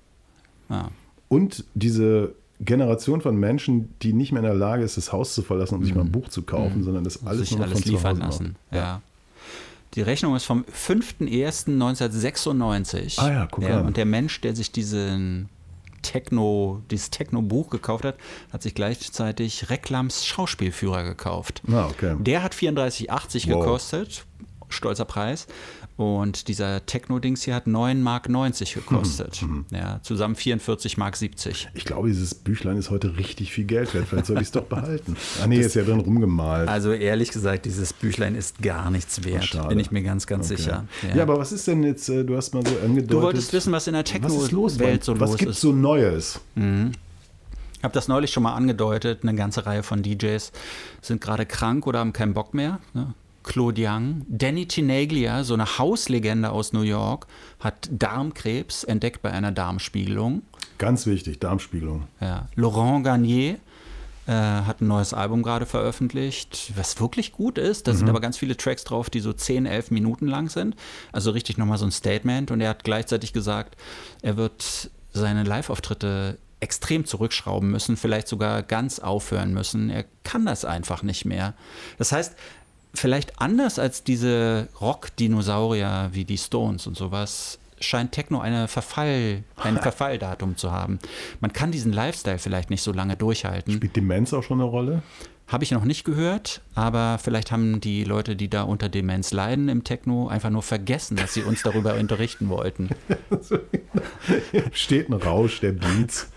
ja. Und diese Generation von Menschen, die nicht mehr in der Lage ist, das Haus zu verlassen, um sich mal ein Buch zu kaufen, sondern das alles Mhm. sich nur alles von zu liefern lassen. machen. Ja. Die Rechnung ist vom 5.1.1996. Ah ja, guck an. Und der Mensch, der sich diesen Techno, dieses Techno-Buch gekauft hat, hat sich gleichzeitig Reklams Schauspielführer gekauft. Ah, okay. Der hat 34,80 Wow. gekostet. Stolzer Preis. Und dieser Techno-Dings hier hat 9,90 Mark gekostet. Mhm. Ja, zusammen 44,70 Mark. Ich glaube, dieses Büchlein ist heute richtig viel Geld wert. Vielleicht soll ich es doch behalten. Ah nee, ist ja drin rumgemalt. Also ehrlich gesagt, dieses Büchlein ist gar nichts wert. Schade. Bin ich mir ganz, ganz Okay. sicher. Ja. aber was ist denn jetzt, äh, du hast mal so angedeutet. Du wolltest wissen, was in der was los? Techno-Welt so was los ist. so Neues? Ich habe das neulich schon mal angedeutet. Eine ganze Reihe von DJs sind gerade krank oder haben keinen Bock mehr. Ne? Claude Young, Danny Tinaglia, so eine Hauslegende aus New York, hat Darmkrebs entdeckt bei einer Darmspiegelung. Ganz wichtig, Darmspiegelung. Ja. Laurent Garnier äh, hat ein neues Album gerade veröffentlicht, was wirklich gut ist. Da sind aber ganz viele Tracks drauf, die so 10, 11 Minuten lang sind. Also richtig nochmal so ein Statement. Und er hat gleichzeitig gesagt, er wird seine Live-Auftritte extrem zurückschrauben müssen, vielleicht sogar ganz aufhören müssen. Er kann das einfach nicht mehr. Das heißt, vielleicht anders als diese Rock-Dinosaurier wie die Stones und sowas, scheint Techno eine Verfall, ein Verfalldatum zu haben. Man kann diesen Lifestyle vielleicht nicht so lange durchhalten. Spielt Demenz auch schon eine Rolle? Habe ich noch nicht gehört, aber vielleicht haben die Leute, die da unter Demenz leiden im Techno, einfach nur vergessen, dass sie uns darüber unterrichten wollten. Steht ein Rausch der Beats.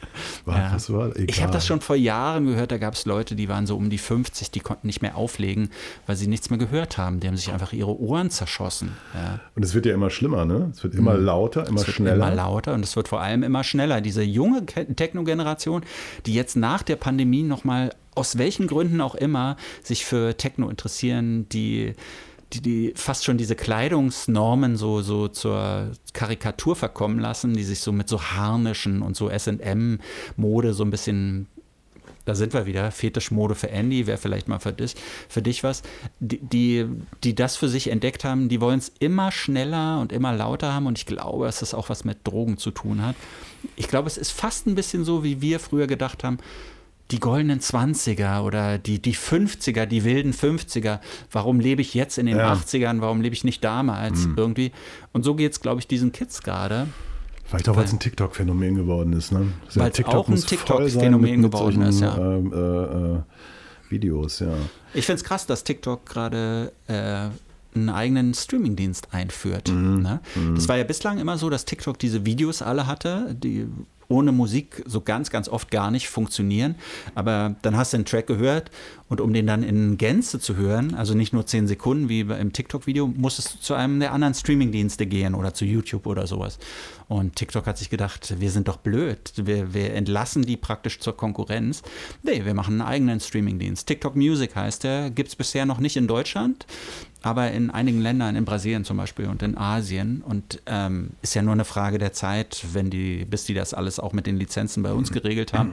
War, Ja. Was war? Egal. Ich habe das schon vor Jahren gehört, da gab es Leute, die waren so um die 50, die konnten nicht mehr auflegen, weil sie nichts mehr gehört haben. Die haben sich einfach ihre Ohren zerschossen. Ja. Und es wird ja immer schlimmer, ne? Es wird immer lauter, immer Es wird schneller. immer lauter und es wird vor allem immer schneller. Diese junge Techno-Generation, die jetzt nach der Pandemie nochmal, aus welchen Gründen auch immer, sich für Techno interessieren, die, die, die fast schon diese Kleidungsnormen so, so zur Karikatur verkommen lassen, die sich so mit so Harnischen und so SM-Mode so ein bisschen da sind wir wieder, Fetischmode für Andy, wäre vielleicht mal für dich, für dich was, die, die, die das für sich entdeckt haben, die wollen es immer schneller und immer lauter haben und ich glaube, dass das auch was mit Drogen zu tun hat. Ich glaube, es ist fast ein bisschen so, wie wir früher gedacht haben, die goldenen 20er oder die, die 50er, die wilden 50er, warum lebe ich jetzt in den Ja. 80ern, warum lebe ich nicht damals irgendwie? Und so geht es, glaube ich, diesen Kids gerade. Vielleicht auch, weil es ein TikTok-Phänomen geworden ist, ne? Das Weil's auch ein TikTok-Phänomen geworden ist, ja. Ähm, äh, äh, Videos, ja. Ich finde es krass, dass TikTok gerade äh, einen eigenen Streamingdienst einführt. Mhm. Ne? Das war ja bislang immer so, dass TikTok diese Videos alle hatte, die ohne Musik so ganz, ganz oft gar nicht funktionieren. Aber dann hast du einen Track gehört und um den dann in Gänze zu hören, also nicht nur 10 Sekunden wie im TikTok-Video, musstest du zu einem der anderen Streamingdienste gehen oder zu YouTube oder sowas. Und TikTok hat sich gedacht, wir sind doch blöd, wir, wir entlassen die praktisch zur Konkurrenz. Nee, wir machen einen eigenen Streamingdienst. TikTok Music heißt der, gibt es bisher noch nicht in Deutschland, aber in einigen Ländern, in Brasilien zum Beispiel und in Asien. Und ähm, ist ja nur eine Frage der Zeit, wenn die, bis die das alles auch mit den Lizenzen bei uns geregelt haben.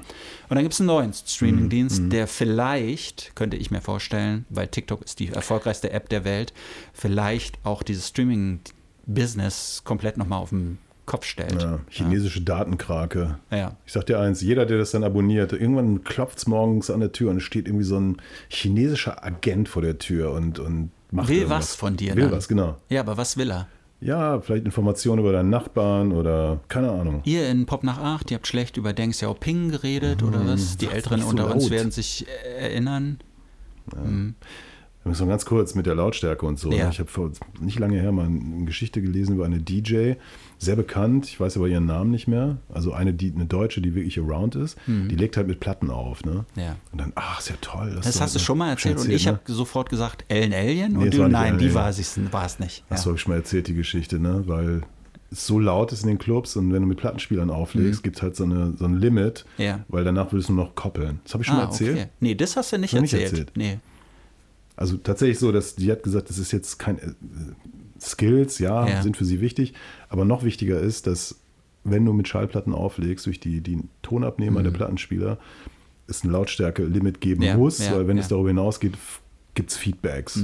Und dann gibt es einen neuen Streamingdienst, der vielleicht, könnte ich mir vorstellen, weil TikTok ist die erfolgreichste App der Welt, vielleicht auch dieses Streaming-Business komplett nochmal auf den Kopf stellt. ja. Chinesische Datenkrake. Ja. Ich sag dir eins, jeder, der das dann abonniert, irgendwann klopft es morgens an der Tür und es steht irgendwie so ein chinesischer Agent vor der Tür und, und macht Will irgendwas. was von dir Will dann. was, genau. ja, aber was will er? Ja, vielleicht Informationen über deinen Nachbarn oder keine Ahnung. Ihr in Pop nach 8, ihr habt schlecht über Deng Xiaoping geredet oder was? Die Älteren so unter uns laut. werden sich äh, erinnern. Wir müssen ganz kurz mit der Lautstärke und so. Ja. ne? Ich habe vor nicht lange her mal eine Geschichte gelesen über eine DJ, sehr bekannt, ich weiß aber ihren Namen nicht mehr. Also eine, die, eine Deutsche, die wirklich around ist, die legt halt mit Platten auf. Ne? Mhm. Ja. Und dann, ach, ist ja toll. Das ist hast du schon mal erzählt und ich ne? habe sofort gesagt, Ellen Alien Nee, und du, nein, die war es nicht. Ja. so, habe ich schon mal erzählt, die Geschichte, ne? Weil es so laut ist in den Clubs und wenn du mit Plattenspielern auflegst, gibt es halt so, eine, so ein Limit, Mhm. Ja. weil danach würdest du nur noch koppeln. Das habe ich schon mal Ah, erzählt. okay. Nee, das hast du nicht Noch nicht erzählt. erzählt. Nee. Also tatsächlich so, dass die hat gesagt, das ist jetzt kein äh, Skills, ja, Ja. sind für sie wichtig, aber noch wichtiger ist, dass wenn du mit Schallplatten auflegst, durch die, die Tonabnehmer der Plattenspieler, es ein Lautstärke-Limit geben Mhm. Ja, muss, ja, weil wenn. Mhm. es darüber hinausgeht, gibt es Feedbacks.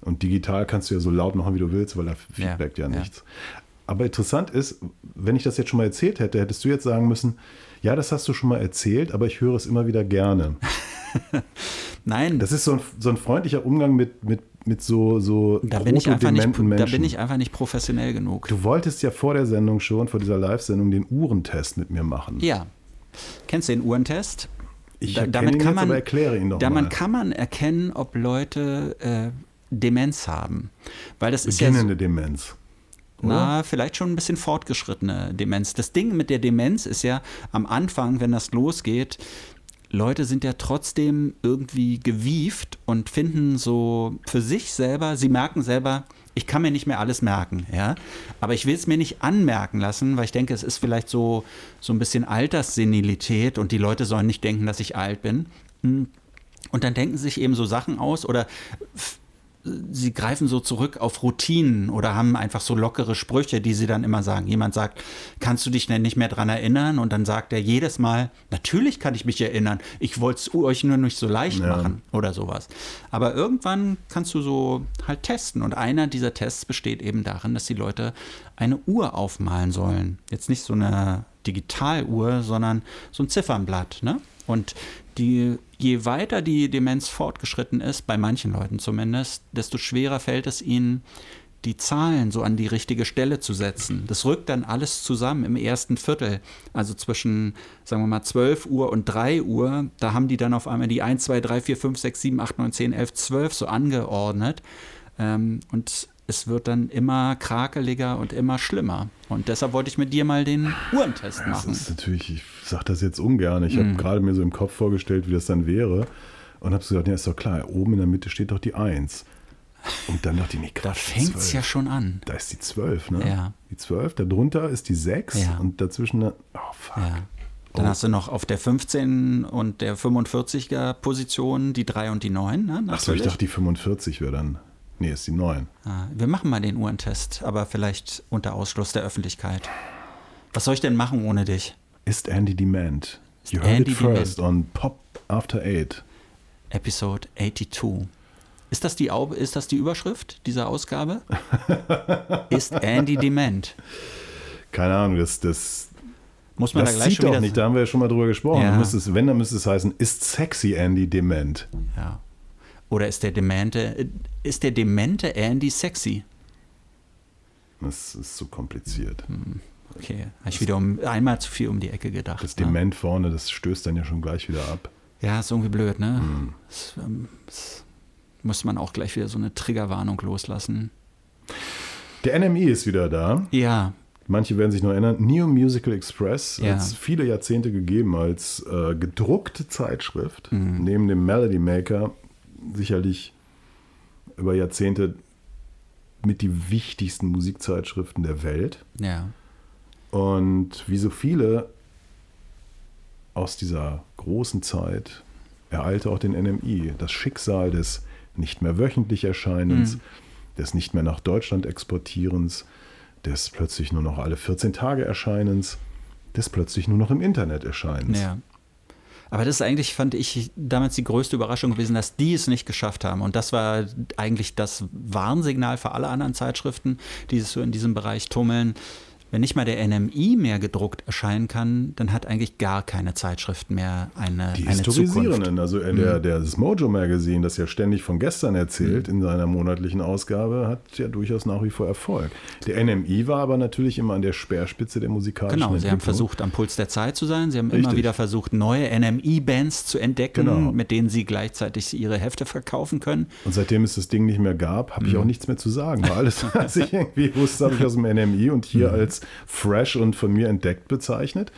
Und digital kannst du ja so laut machen, wie du willst, weil da feedbackt ja, ja. nichts. Aber interessant ist, wenn ich das jetzt schon mal erzählt hätte, hättest du jetzt sagen müssen, ja, das hast du schon mal erzählt, aber ich höre es immer wieder gerne. Nein, Das ist so ein, so ein freundlicher Umgang mit, mit, mit so, so da bin, ich einfach nicht, protodementen da Menschen. bin ich einfach nicht professionell genug. Du wolltest ja vor der Sendung schon, vor dieser Live-Sendung, den Uhrentest mit mir machen. Ja. Kennst du den Uhrentest? Ich Da- damit ihn kann jetzt, man- aber erkläre ihn doch Damit mal. kann man erkennen, ob Leute äh, Demenz haben. Weil das ist ja so, Beginnende Na, vielleicht schon ein bisschen fortgeschrittene Demenz. Das Ding mit der Demenz ist ja am Anfang, wenn das losgeht, Leute sind ja trotzdem irgendwie gewieft und finden so für sich selber, sie merken selber, ich kann mir nicht mehr alles merken, ja. Aber ich will es mir nicht anmerken lassen, weil ich denke, es ist vielleicht so, so ein bisschen Alterssenilität und die Leute sollen nicht denken, dass ich alt bin. Hm. Und dann denken sie sich eben so Sachen aus oder sie greifen so zurück auf Routinen oder haben einfach so lockere Sprüche, die sie dann immer sagen. Jemand sagt, kannst du dich denn nicht mehr dran erinnern? Und dann sagt er jedes Mal, natürlich kann ich mich erinnern. Ich wollte es euch nur nicht so leicht Ja. machen oder sowas. Aber irgendwann kannst du so halt testen. Und einer dieser Tests besteht eben darin, dass die Leute eine Uhr aufmalen sollen. Jetzt nicht so eine Digitaluhr, sondern so ein Ziffernblatt. Ne? Und die, je weiter die Demenz fortgeschritten ist, bei manchen Leuten zumindest, desto schwerer fällt es ihnen, die Zahlen so an die richtige Stelle zu setzen. Das rückt dann alles zusammen im ersten Viertel. Also zwischen, sagen wir mal, 12 Uhr und 3 Uhr, da haben die dann auf einmal die 1, 2, 3, 4, 5, 6, 7, 8, 9, 10, 11, 12 so angeordnet. Ähm, und es wird dann immer krakeliger und immer schlimmer. Und deshalb wollte ich mit dir mal den Uhrentest Das machen. ist natürlich, ich sage das jetzt ungern. Ich Mhm. habe gerade mir so im Kopf vorgestellt, wie das dann wäre. Und habe so gedacht, ja, ist doch klar, oben in der Mitte steht doch die 1. Und dann dachte ich, nee, Da Quatsch, fängt es 12. ja schon an. Da ist die 12, ne? Ja. Die 12, darunter ist die 6 Ja. und dazwischen, dann- oh fuck. Ja. Dann Oh. hast du noch auf der 15 und der 45er Position die 3 und die 9. Ne? Achso, ich dachte, die 45 wäre dann. Nee, ist die 9. Ah, Wir machen mal den Uhrentest, aber vielleicht unter Ausschluss der Öffentlichkeit. Was soll ich denn machen ohne dich? Ist Andy Demand. You heard Andy it first on Pop After Eight. Episode 82. Ist das die, Au ist das die Überschrift dieser Ausgabe? ist Andy dement? Keine Ahnung, das, das, Muss man das da gleich schon doch nicht, da haben wir ja schon mal drüber gesprochen. Ja. Müsstest, wenn, dann müsste es heißen, ist sexy Andy dement. Ja. Oder ist der demente, ist der demente Andy sexy? Das ist so kompliziert. Hm. Okay, habe ich wieder um, einmal zu viel um die Ecke gedacht. Das ne? Dement vorne, das stößt dann ja schon gleich wieder ab. Ja, ist irgendwie blöd, ne? Hm. Das, ähm, das muss man auch gleich wieder so eine Triggerwarnung loslassen. Der NMI ist wieder da. Ja, Manche werden sich noch erinnern. New Musical Express Ja. hat es viele Jahrzehnte gegeben als äh, gedruckte Zeitschrift. Mhm. Neben dem Melody Maker sicherlich über Jahrzehnte mit die wichtigsten Musikzeitschriften der Welt. ja. Und wie so viele aus dieser großen Zeit ereilte auch den NMI das Schicksal des nicht mehr wöchentlich Erscheinens, Mhm. des nicht mehr nach Deutschland exportierens, des plötzlich nur noch alle 14 Tage Erscheinens, des plötzlich nur noch im Internet Erscheinens. Ja. Aber das ist eigentlich, fand ich, damals die größte Überraschung gewesen, dass die es nicht geschafft haben. Und das war eigentlich das Warnsignal für alle anderen Zeitschriften, die sich so in diesem Bereich tummeln. Wenn nicht mal der NMI mehr gedruckt erscheinen kann, dann hat eigentlich gar keine Zeitschrift mehr eine, Die eine Zukunft. Historisierenden, also äh, der, Mhm. der, das Mojo Magazine, das ja ständig von gestern erzählt in seiner monatlichen Ausgabe, hat ja durchaus nach wie vor Erfolg. Der NMI war aber natürlich immer an der Speerspitze der musikalischen Genau, sie haben versucht, am Puls der Zeit zu sein. Sie haben immer Richtig. wieder versucht, neue NMI-Bands zu entdecken, Genau. mit denen sie gleichzeitig ihre Hefte verkaufen können. Und seitdem es das Ding nicht mehr gab, habe Mhm. ich auch nichts mehr zu sagen. Weil alles, was ich irgendwie wusste, habe ich aus dem NMI und hier Mhm. Als fresh und von mir entdeckt bezeichnet.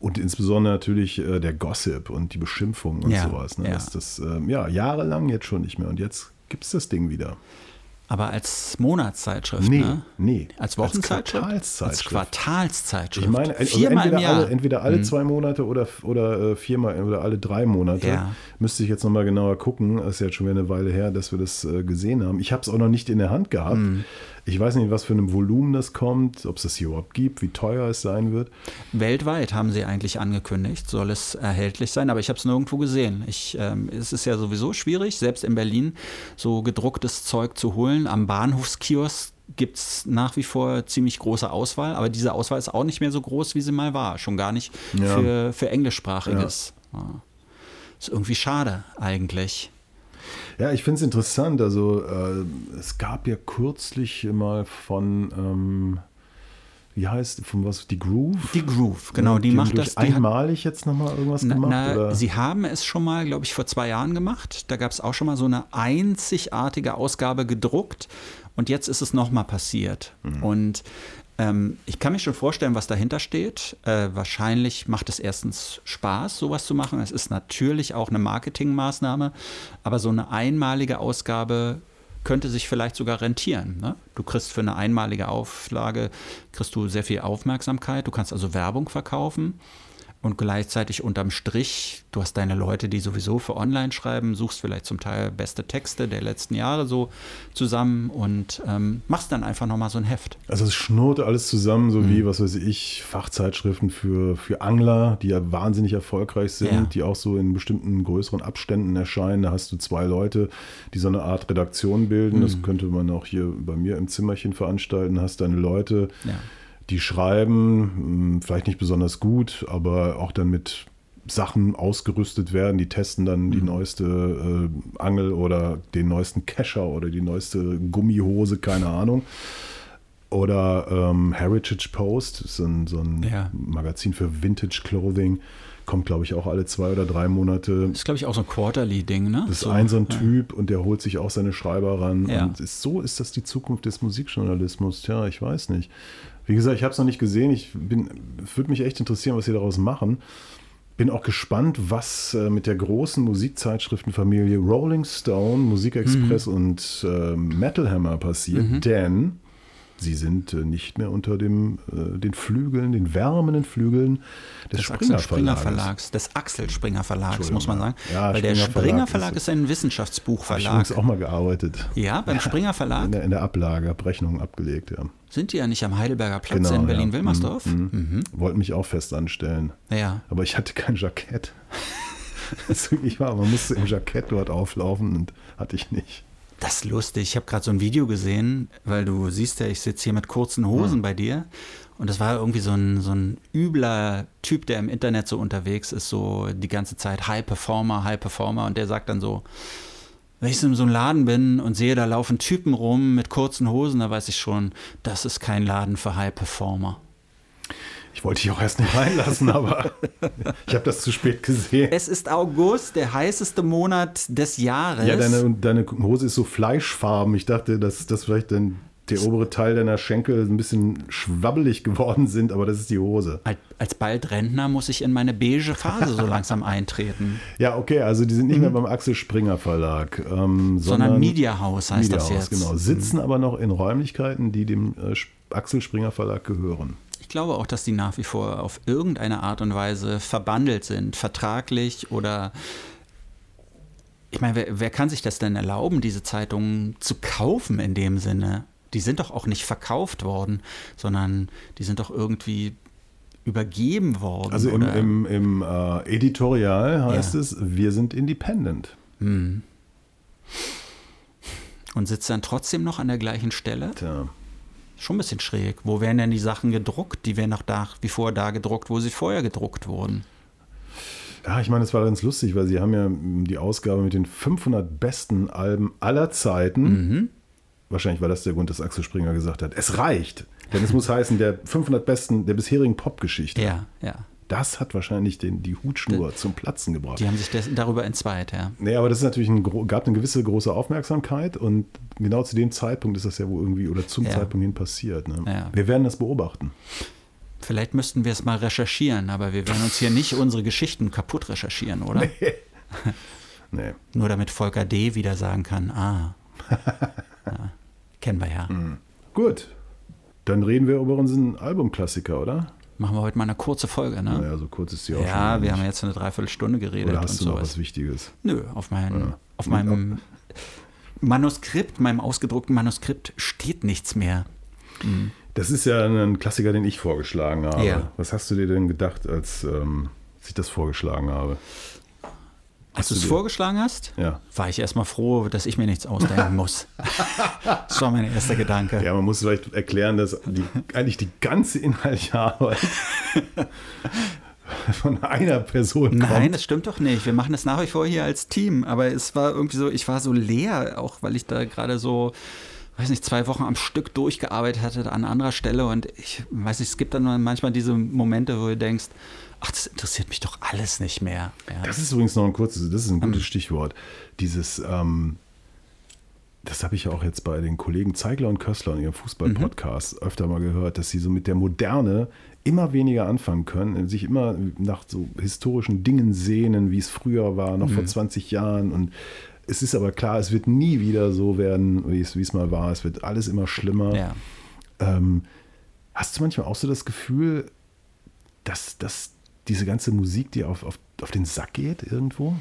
Und insbesondere natürlich äh, der Gossip und die Beschimpfung und Ja, sowas. Ne? ja. Das, das, ähm, ja, jahrelang jetzt schon nicht mehr. Und jetzt gibt es das Ding wieder. Aber als Monatszeitschrift, Nee, ne? nee. Als Wochenzeitschrift? Als Als Quartalszeitschrift. Quartalszeitschrift. Ich meine, also Viermal entweder, alle, entweder alle zwei Monate oder, oder äh, viermal oder alle drei Monate. Ja. Müsste ich jetzt nochmal genauer gucken. Das ist jetzt schon wieder eine Weile her, dass wir das äh, gesehen haben. Ich habe es auch noch nicht in der Hand gehabt. Mhm. Ich weiß nicht, was für einem Volumen das kommt, ob es das hier überhaupt gibt, wie teuer es sein wird. Weltweit haben sie eigentlich angekündigt, soll es erhältlich sein, aber ich habe es nirgendwo gesehen. Ich, ähm, es ist ja sowieso schwierig, selbst in Berlin so gedrucktes Zeug zu holen. Am Bahnhofskiosk gibt es nach wie vor ziemlich große Auswahl, aber diese Auswahl ist auch nicht mehr so groß, wie sie mal war. Schon gar nicht Ja. für, für Englischsprachiges. Ja. Ist irgendwie schade eigentlich. Ja, ich finde es interessant. Also äh, es gab ja kürzlich mal von, ähm, wie heißt, von was, die Groove? Die Groove, genau, die, haben macht das. Die hat, einmalig jetzt nochmal irgendwas na, gemacht? na, oder? sie haben es schon mal, glaube ich, vor zwei Jahren gemacht. Da gab es auch schon mal so eine einzigartige Ausgabe gedruckt und jetzt ist es nochmal passiert. Mhm. Und ähm, ich kann mir schon vorstellen, was dahinter steht. Äh, wahrscheinlich macht es erstens Spaß, sowas zu machen. Es ist natürlich auch eine Marketingmaßnahme, aber so eine einmalige Ausgabe könnte sich vielleicht sogar rentieren. Ne? Du kriegst für eine einmalige Auflage kriegst du sehr viel Aufmerksamkeit. Du kannst also Werbung verkaufen und gleichzeitig unterm Strich, du hast deine Leute, die sowieso für online schreiben, suchst vielleicht zum Teil beste Texte der letzten Jahre so zusammen und ähm, machst dann einfach nochmal so ein Heft. Also es schnurrt alles zusammen, so Mhm. wie, was weiß ich, Fachzeitschriften für, für Angler, die ja wahnsinnig erfolgreich sind, Ja. die auch so in bestimmten größeren Abständen erscheinen. Da hast du zwei Leute, die so eine Art Redaktion bilden. Mhm. Das könnte man auch hier bei mir im Zimmerchen veranstalten. Hast deine Leute, Ja. Die schreiben, mh, vielleicht nicht besonders gut, aber auch dann mit Sachen ausgerüstet werden. Die testen dann Mhm. die neueste äh, Angel oder den neuesten Kescher oder die neueste Gummihose, keine Ahnung. Oder ähm, Heritage Post, ist so ein, so ein Ja. Magazin für Vintage Clothing. Kommt, glaube ich, auch alle zwei oder drei Monate. Das ist, glaube ich, auch so ein Quarterly-Ding, ne? Das ist so, ein so ein ja. Typ und der holt sich auch seine Schreiber ran. Ja. Und ist, so ist das die Zukunft des Musikjournalismus. Tja, ich weiß nicht. Wie gesagt, ich habe es noch nicht gesehen. Ich bin, würde mich echt interessieren, was sie daraus machen. Bin auch gespannt, was äh, mit der großen Musikzeitschriftenfamilie Rolling Stone, Musikexpress Mhm. und äh, Metal Hammer passiert, denn sie sind äh, nicht mehr unter dem, äh, den Flügeln, den wärmenden Flügeln des, des Springer, Axel Springer Verlages. Verlags, des Axel Springer Verlags, muss man sagen. Ja, Weil der Springer Springer Verlag Verlag ist- ein Habe ich Wissenschaftsbuchverlag. übrigens auch mal gearbeitet. Ja, beim Springer In Verlag der, in der Ablage, Abrechnung abgelegt, ja. sind die ja nicht am Heidelberger Platz Genau, in ja. Berlin-Wilmersdorf. Mhm, Mhm. mhm. Wollten mich auch fest anstellen. Ja. Aber ich hatte kein Jackett. Das ist wirklich wahr. Man musste im Jackett dort auflaufen und hatte ich nicht. Das ist lustig. Ich habe gerade so ein Video gesehen, weil du siehst ja, ich sitze hier mit kurzen Hosen bei dir. Und das war irgendwie so ein, so ein übler Typ, der im Internet so unterwegs ist, so die ganze Zeit High Performer, High Performer. Und der sagt dann so, wenn ich so in so einem Laden bin und sehe, da laufen Typen rum mit kurzen Hosen, da weiß ich schon, das ist kein Laden für High Performer. Ich wollte dich auch erst nicht reinlassen, aber ich habe das zu spät gesehen. Es ist August, der heißeste Monat des Jahres. Ja, deine, deine Hose ist so fleischfarben. Ich dachte, dass das vielleicht dann der obere Teil deiner Schenkel ein bisschen schwabbelig geworden sind, aber das ist die Hose. Als- bald Rentner muss ich in meine beige Phase so langsam eintreten. Ja, okay, also die sind nicht mehr beim Axel Springer Verlag, ähm, Mhm. Sondern sondern Media House heißt Media das House, jetzt. Mhm. Genau, sitzen aber noch in Räumlichkeiten, die dem äh, Axel Springer Verlag gehören. Ich glaube auch, dass die nach wie vor auf irgendeine Art und Weise verbandelt sind, vertraglich oder. Ich meine, wer, wer kann sich das denn erlauben, diese Zeitungen zu kaufen in dem Sinne? Die sind doch auch nicht verkauft worden, sondern die sind doch irgendwie übergeben worden. Also im, im, im äh, Editorial heißt Ja. es, wir sind independent. Hm. Und sitzt dann trotzdem noch an der gleichen Stelle? Tja. Schon ein bisschen schräg. Wo werden denn die Sachen gedruckt? Die werden doch da, wie vor da gedruckt, wo sie vorher gedruckt wurden. Ja, ich meine, es war ganz lustig, weil sie haben ja die Ausgabe mit den 500 besten Alben aller Zeiten. Mhm. Wahrscheinlich war das der Grund, dass Axel Springer gesagt hat, es reicht. Denn es muss heißen, der 500 besten der bisherigen Popgeschichte. Ja, ja. Das hat wahrscheinlich den, die Hutschnur zum Platzen gebracht. Die haben sich des, darüber entzweit, ja. Nee, aber das ist natürlich ein, gab eine gewisse große Aufmerksamkeit und genau zu dem Zeitpunkt ist das ja wohl irgendwie oder zum Ja. Zeitpunkt hin passiert. Ne? Ja. Wir werden das beobachten. Vielleicht müssten wir es mal recherchieren, aber wir werden uns hier nicht unsere Geschichten kaputt recherchieren, oder? Nee. Nur damit Volker D. wieder sagen kann, ah, ja, kennen wir ja. Mhm. Gut. Dann reden wir über unseren Albumklassiker, oder? Machen wir heute mal eine kurze Folge, ne? Naja, so kurz ist die auch schon. ja, wir nicht. haben jetzt eine Dreiviertelstunde geredet Oder und hast du noch sowas. was Wichtiges? Nö, auf, mein, Ja. auf meinem Manuskript, meinem ausgedruckten Manuskript steht nichts mehr. Das ist ja ein Klassiker, den ich vorgeschlagen habe. Ja. Was hast du dir denn gedacht, als ähm, ich das vorgeschlagen habe? Als du es vorgeschlagen hast, Ja. war ich erstmal froh, dass ich mir nichts ausdenken muss. das war mein erster Gedanke. Ja, man muss vielleicht erklären, dass die, eigentlich die ganze inhaltliche Arbeit von einer Person Nein, kommt. das stimmt doch nicht. Wir machen das nach wie vor hier als Team. Aber es war irgendwie so, ich war so leer, auch weil ich da gerade so, weiß nicht, zwei Wochen am Stück durchgearbeitet hatte an anderer Stelle. Und ich weiß nicht, es gibt dann manchmal diese Momente, wo du denkst, ach, das interessiert mich doch alles nicht mehr. Ja. Das ist übrigens noch ein kurzes, das ist ein gutes Stichwort. Dieses, ähm, das habe ich ja auch jetzt bei den Kollegen Zeigler und Kössler in ihrem Fußball-Podcast öfter mal gehört, dass sie so mit der Moderne immer weniger anfangen können, sich immer nach so historischen Dingen sehnen, wie es früher war, noch vor 20 Jahren. Und es ist aber klar, es wird nie wieder so werden, wie es, wie es mal war. Es wird alles immer schlimmer. ja. Ähm, hast du manchmal auch so das Gefühl, dass, dass diese ganze Musik dir auf, auf, auf den Sack geht irgendwo?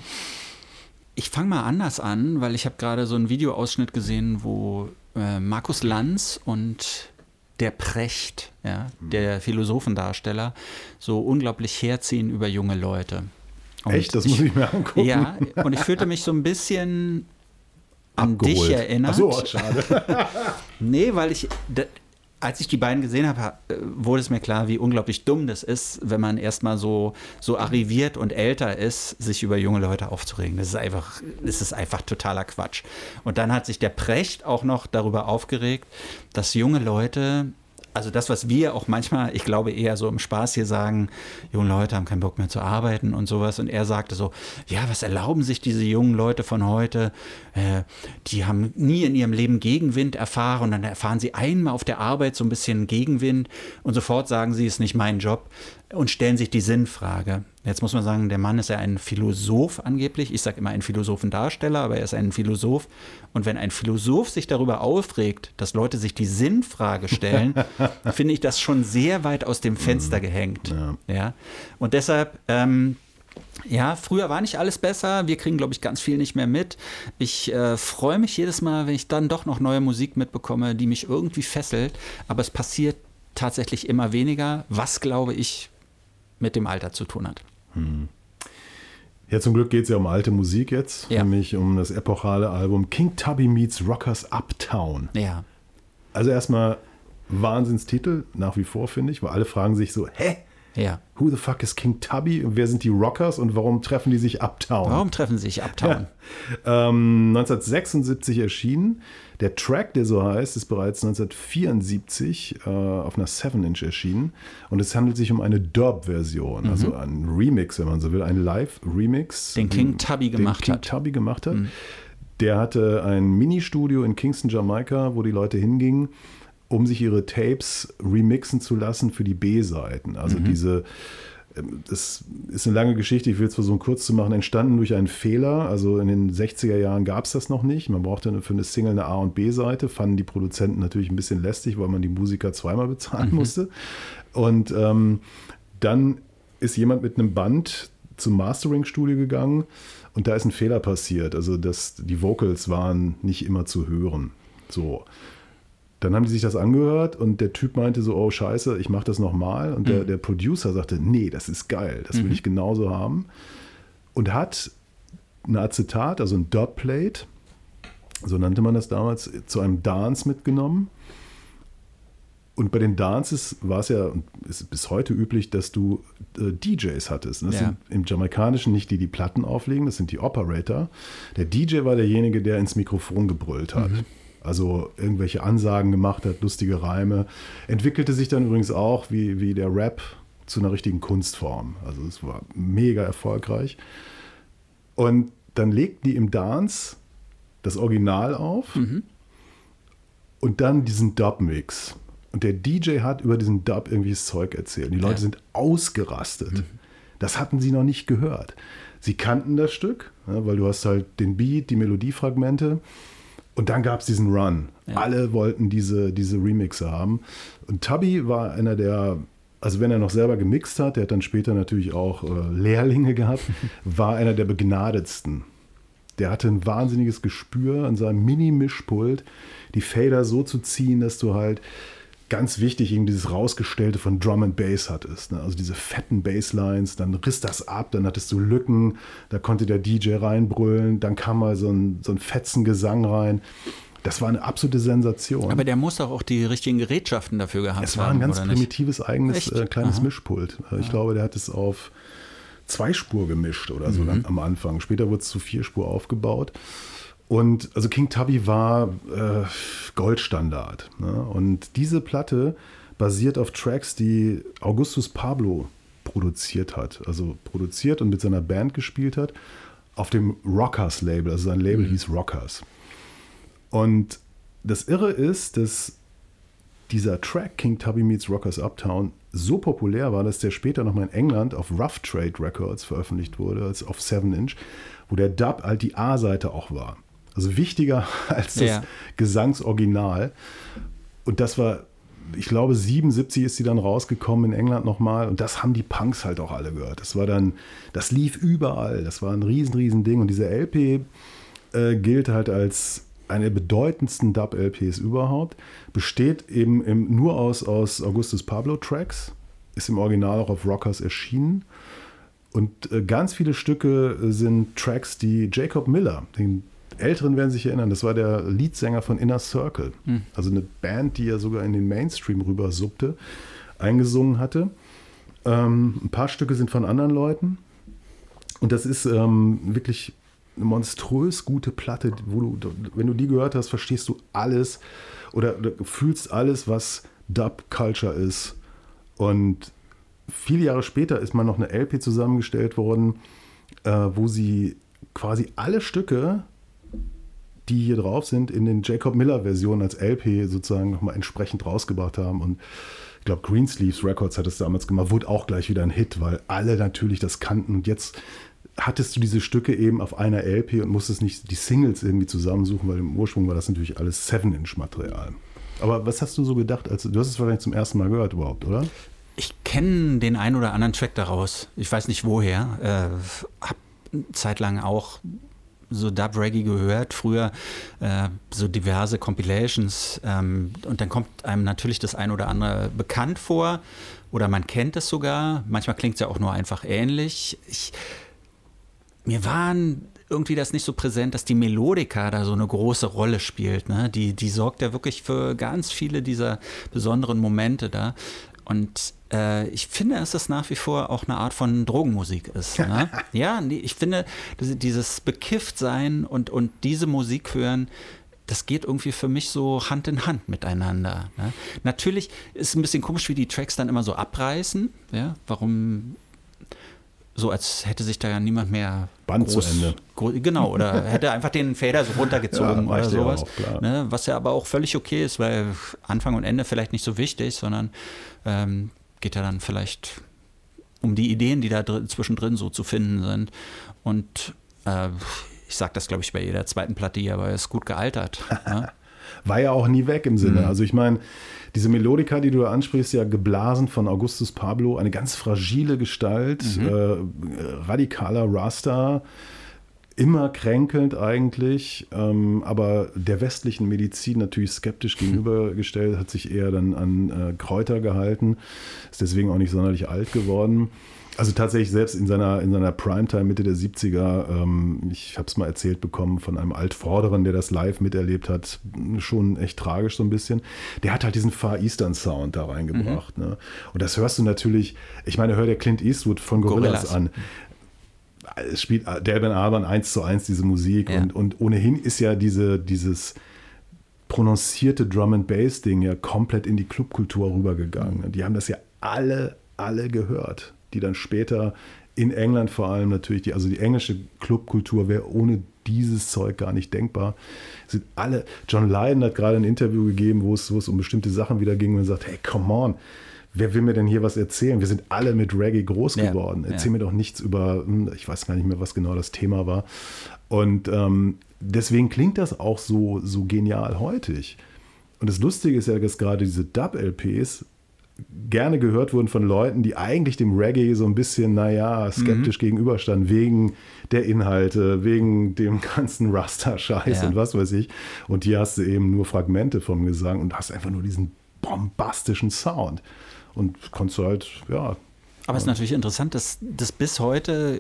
Ich fange mal anders an, weil ich habe gerade so einen Videoausschnitt gesehen, wo äh, Markus Lanz und der Precht, ja, der Philosophendarsteller, so unglaublich herziehen über junge Leute. Und Echt? Das muss ich mir angucken. Ja, und ich fühlte mich so ein bisschen an dich Abgeholt. erinnert. Ach so, oh, schade. Nee, weil ich, als ich die beiden gesehen habe, ha- äh, wurde es mir klar, wie unglaublich dumm das ist, wenn man erstmal so, so arriviert und älter ist, sich über junge Leute aufzuregen. Das ist einfach, das ist einfach totaler Quatsch. Und dann hat sich der Precht auch noch darüber aufgeregt, dass junge Leute, also das, was wir auch manchmal, ich glaube eher so im Spaß hier sagen, junge Leute haben keinen Bock mehr zu arbeiten und sowas. Und er sagte so, ja, was erlauben sich diese jungen Leute von heute? Äh, die haben nie in ihrem Leben Gegenwind erfahren und dann erfahren sie einmal auf der Arbeit so ein bisschen Gegenwind und sofort sagen sie, ist nicht mein Job und stellen sich die Sinnfrage. Jetzt muss man sagen, der Mann ist ja ein Philosoph angeblich. Ich sage immer ein Philosophendarsteller, aber er ist ein Philosoph. Und wenn ein Philosoph sich darüber aufregt, dass Leute sich die Sinnfrage stellen, finde ich das schon sehr weit aus dem Fenster gehängt. Ja. Und deshalb, ähm, ja, früher war nicht alles besser. Wir kriegen, glaube ich, ganz viel nicht mehr mit. Ich äh, freue mich jedes Mal, wenn ich dann doch noch neue Musik mitbekomme, die mich irgendwie fesselt. Aber es passiert tatsächlich immer weniger, was, glaube ich, mit dem Alter zu tun hat. Ja, zum Glück geht es ja um alte Musik jetzt, Ja. nämlich um das epochale Album King Tubby Meets Rockers Uptown. Ja. Also erstmal Wahnsinnstitel, nach wie vor finde ich, weil alle fragen sich so, hä? Ja. Who the fuck is King Tubby? Und wer sind die Rockers und warum treffen die sich Uptown? Warum treffen sie sich Uptown? Ähm, 1976 erschienen. Der Track, der so heißt, ist bereits 1974 äh, auf einer 7-Inch erschienen. Und es handelt sich um eine Dub-Version, also ein Remix, wenn man so will, ein Live-Remix. Den King Tubby gemacht den King hat. Tubby gemacht hat. Der hatte ein Ministudio in Kingston, Jamaika, wo die Leute hingingen, um sich ihre Tapes remixen zu lassen für die B-Seiten. Also diese ähm, das ist eine lange Geschichte, ich will es versuchen kurz zu machen, entstanden durch einen Fehler. Also in den 60er Jahren gab es das noch nicht. Man brauchte für eine Single eine A- und B-Seite, fanden die Produzenten natürlich ein bisschen lästig, weil man die Musiker zweimal bezahlen musste. Und ähm, dann ist jemand mit einem Band zum Mastering-Studio gegangen und da ist ein Fehler passiert. Also dass die Vocals waren nicht immer zu hören. So. Dann haben die sich das angehört und der Typ meinte so, oh scheiße, ich mache das nochmal. Und der, der Producer sagte, nee, das ist geil, das will ich genauso haben. Und hat ein Acetat, also ein Dubplate, so nannte man das damals, zu einem Dance mitgenommen. Und bei den Dances war es ja und ist bis heute üblich, dass du äh, DJs hattest. Und das Ja. sind im Jamaikanischen nicht die, die Platten auflegen, das sind die Operator. Der DJ war derjenige, der ins Mikrofon gebrüllt hat. Also irgendwelche Ansagen gemacht hat, lustige Reime. Entwickelte sich dann übrigens auch wie, wie der Rap zu einer richtigen Kunstform. Also es war mega erfolgreich. Und dann legten die im Dance das Original auf und dann diesen Dub-Mix. Und der DJ hat über diesen Dub irgendwelches Zeug erzählt. Die Leute Ja. sind ausgerastet. Das hatten sie noch nicht gehört. Sie kannten das Stück, weil du hast halt den Beat, die Melodiefragmente. Und dann gab es diesen Run. Alle wollten diese, diese Remixe haben. Und Tubby war einer der, also wenn er noch selber gemixt hat, der hat dann später natürlich auch äh, Lehrlinge gehabt, war einer der begnadetsten der hatte ein wahnsinniges Gespür an seinem Mini-Mischpult, die Fader so zu ziehen, dass du halt ganz wichtig eben dieses rausgestellte von Drum and Bass hattest. Ne? Also diese fetten Basslines, dann riss das ab, dann hattest du Lücken, da konnte der DJ reinbrüllen, dann kam mal so ein, so ein fetzen Gesang rein. Das war eine absolute Sensation. Aber der muss doch auch die richtigen Gerätschaften dafür gehabt haben. Es war ein ganz oder nicht? primitives eigenes äh, kleines Aha. Mischpult. Äh, Ich glaube, der hat es auf Zweispur gemischt oder Mhm. so dann am Anfang. Später wurde es zu Vierspur aufgebaut. Und also King Tubby war äh, Goldstandard. Ne? Und diese Platte basiert auf Tracks, die Augustus Pablo produziert hat. Also produziert und mit seiner Band gespielt hat. Auf dem Rockers Label. Also sein Label hieß Rockers. Und das Irre ist, dass dieser Track King Tubby Meets Rockers Uptown so populär war, dass der später nochmal in England auf Rough Trade Records veröffentlicht wurde, als auf 7 Inch, wo der Dub halt die A-Seite auch war. Also wichtiger als das Ja. Gesangsoriginal. Und das war, ich glaube, 77 ist sie dann rausgekommen in England nochmal. Und das haben die Punks halt auch alle gehört. Das war dann, das lief überall. Das war ein riesen, riesen Ding. Und diese LP äh, gilt halt als eine der bedeutendsten Dub-LPs überhaupt. Besteht eben im, nur aus, aus Augustus Pablo-Tracks. Ist im Original auch auf Rockers erschienen. Und äh, ganz viele Stücke äh, sind Tracks, die Jacob Miller, den Älteren werden sich erinnern, das war der Leadsänger von Inner Circle. Also eine Band, die ja sogar in den Mainstream rüber suppte, eingesungen hatte. Ähm, ein paar Stücke sind von anderen Leuten. Und das ist ähm, wirklich eine monströs gute Platte, wo du, wenn du die gehört hast, verstehst du alles oder, oder fühlst alles, was Dub-Culture ist. Und viele Jahre später ist mal noch eine LP zusammengestellt worden, äh, wo sie quasi alle Stücke, die hier drauf sind, in den Jacob Miller-Versionen als LP sozusagen nochmal entsprechend rausgebracht haben. Und ich glaube, Greensleeves Records hat es damals gemacht, wurde auch gleich wieder ein Hit, weil alle natürlich das kannten. Und jetzt hattest du diese Stücke eben auf einer LP und musstest nicht die Singles irgendwie zusammensuchen, weil im Ursprung war das natürlich alles 7-Inch-Material. Aber was hast du so gedacht? als du hast es wahrscheinlich zum ersten Mal gehört überhaupt, oder? Ich kenne den einen oder anderen Track daraus. Ich weiß nicht woher. Äh, hab eine Zeit lang auch so Dub Reggae gehört, früher äh, so diverse Compilations ähm, und dann kommt einem natürlich das ein oder andere bekannt vor oder man kennt es sogar. Manchmal klingt es ja auch nur einfach ähnlich. Ich, mir waren irgendwie das nicht so präsent, dass die Melodika da so eine große Rolle spielt. Ne? Die, die sorgt ja wirklich für ganz viele dieser besonderen Momente da. Und äh, ich finde, dass das nach wie vor auch eine Art von Drogenmusik ist. Ne? ja, nee, ich finde, dieses Bekifftsein und, und diese Musik hören, das geht irgendwie für mich so Hand in Hand miteinander. Ne? Natürlich ist es ein bisschen komisch, wie die Tracks dann immer so abreißen. Ja? Warum so als hätte sich da ja niemand mehr Band zu Ende. Gro genau, oder hätte einfach den Fader so runtergezogen Ja, oder sowas. auch, ne, was ja aber auch völlig okay ist, weil Anfang und Ende vielleicht nicht so wichtig, sondern ähm, geht ja dann vielleicht um die Ideen, die da drin, zwischendrin so zu finden sind. Und äh, ich sage das, glaube ich, bei jeder zweiten Platte hier, aber es ist gut gealtert. ne? war ja auch nie weg im Sinne. Mhm. Also ich meine, diese Melodika, die du da ansprichst, ja geblasen von Augustus Pablo, eine ganz fragile Gestalt, Mhm. äh, radikaler Rasta, immer kränkelnd eigentlich, ähm, aber der westlichen Medizin natürlich skeptisch gegenübergestellt, hat sich eher dann an äh, Kräuter gehalten, ist deswegen auch nicht sonderlich alt geworden. Also tatsächlich selbst in seiner, in seiner Primetime Mitte der 70er, ähm, ich habe es mal erzählt bekommen von einem Altvorderen, der das live miterlebt hat, schon echt tragisch so ein bisschen. Der hat halt diesen Far Eastern Sound da reingebracht. Ne? Und das hörst du natürlich, ich meine, hör dir Clint Eastwood von Gorillas, Gorillaz. an. Es spielt Delvin Alban eins zu eins diese Musik Ja. und, und ohnehin ist ja diese, dieses prononcierte Drum and Bass Ding ja komplett in die Clubkultur rübergegangen. Die haben das ja alle, alle gehört, die dann später in England vor allem natürlich, die, also die englische Clubkultur wäre ohne dieses Zeug gar nicht denkbar. Sind alle, John Lydon hat gerade ein Interview gegeben, wo es, wo es um bestimmte Sachen wieder ging und sagt, hey, come on, wer will mir denn hier was erzählen? Wir sind alle mit Reggae groß Ja, geworden. Erzähl ja. mir doch nichts über, hm, ich weiß gar nicht mehr, was genau das Thema war. Und ähm, deswegen klingt das auch so, so genial heutig. Und das Lustige ist ja, dass gerade diese Dub-LPs gerne gehört wurden von Leuten, die eigentlich dem Reggae so ein bisschen, naja, skeptisch gegenüberstanden, wegen der Inhalte, wegen dem ganzen Rasta-Scheiß Ja. und was weiß ich. Und hier hast du eben nur Fragmente vom Gesang und hast einfach nur diesen bombastischen Sound. Und konntest du halt, ja, Aber es ist natürlich interessant, dass, dass bis heute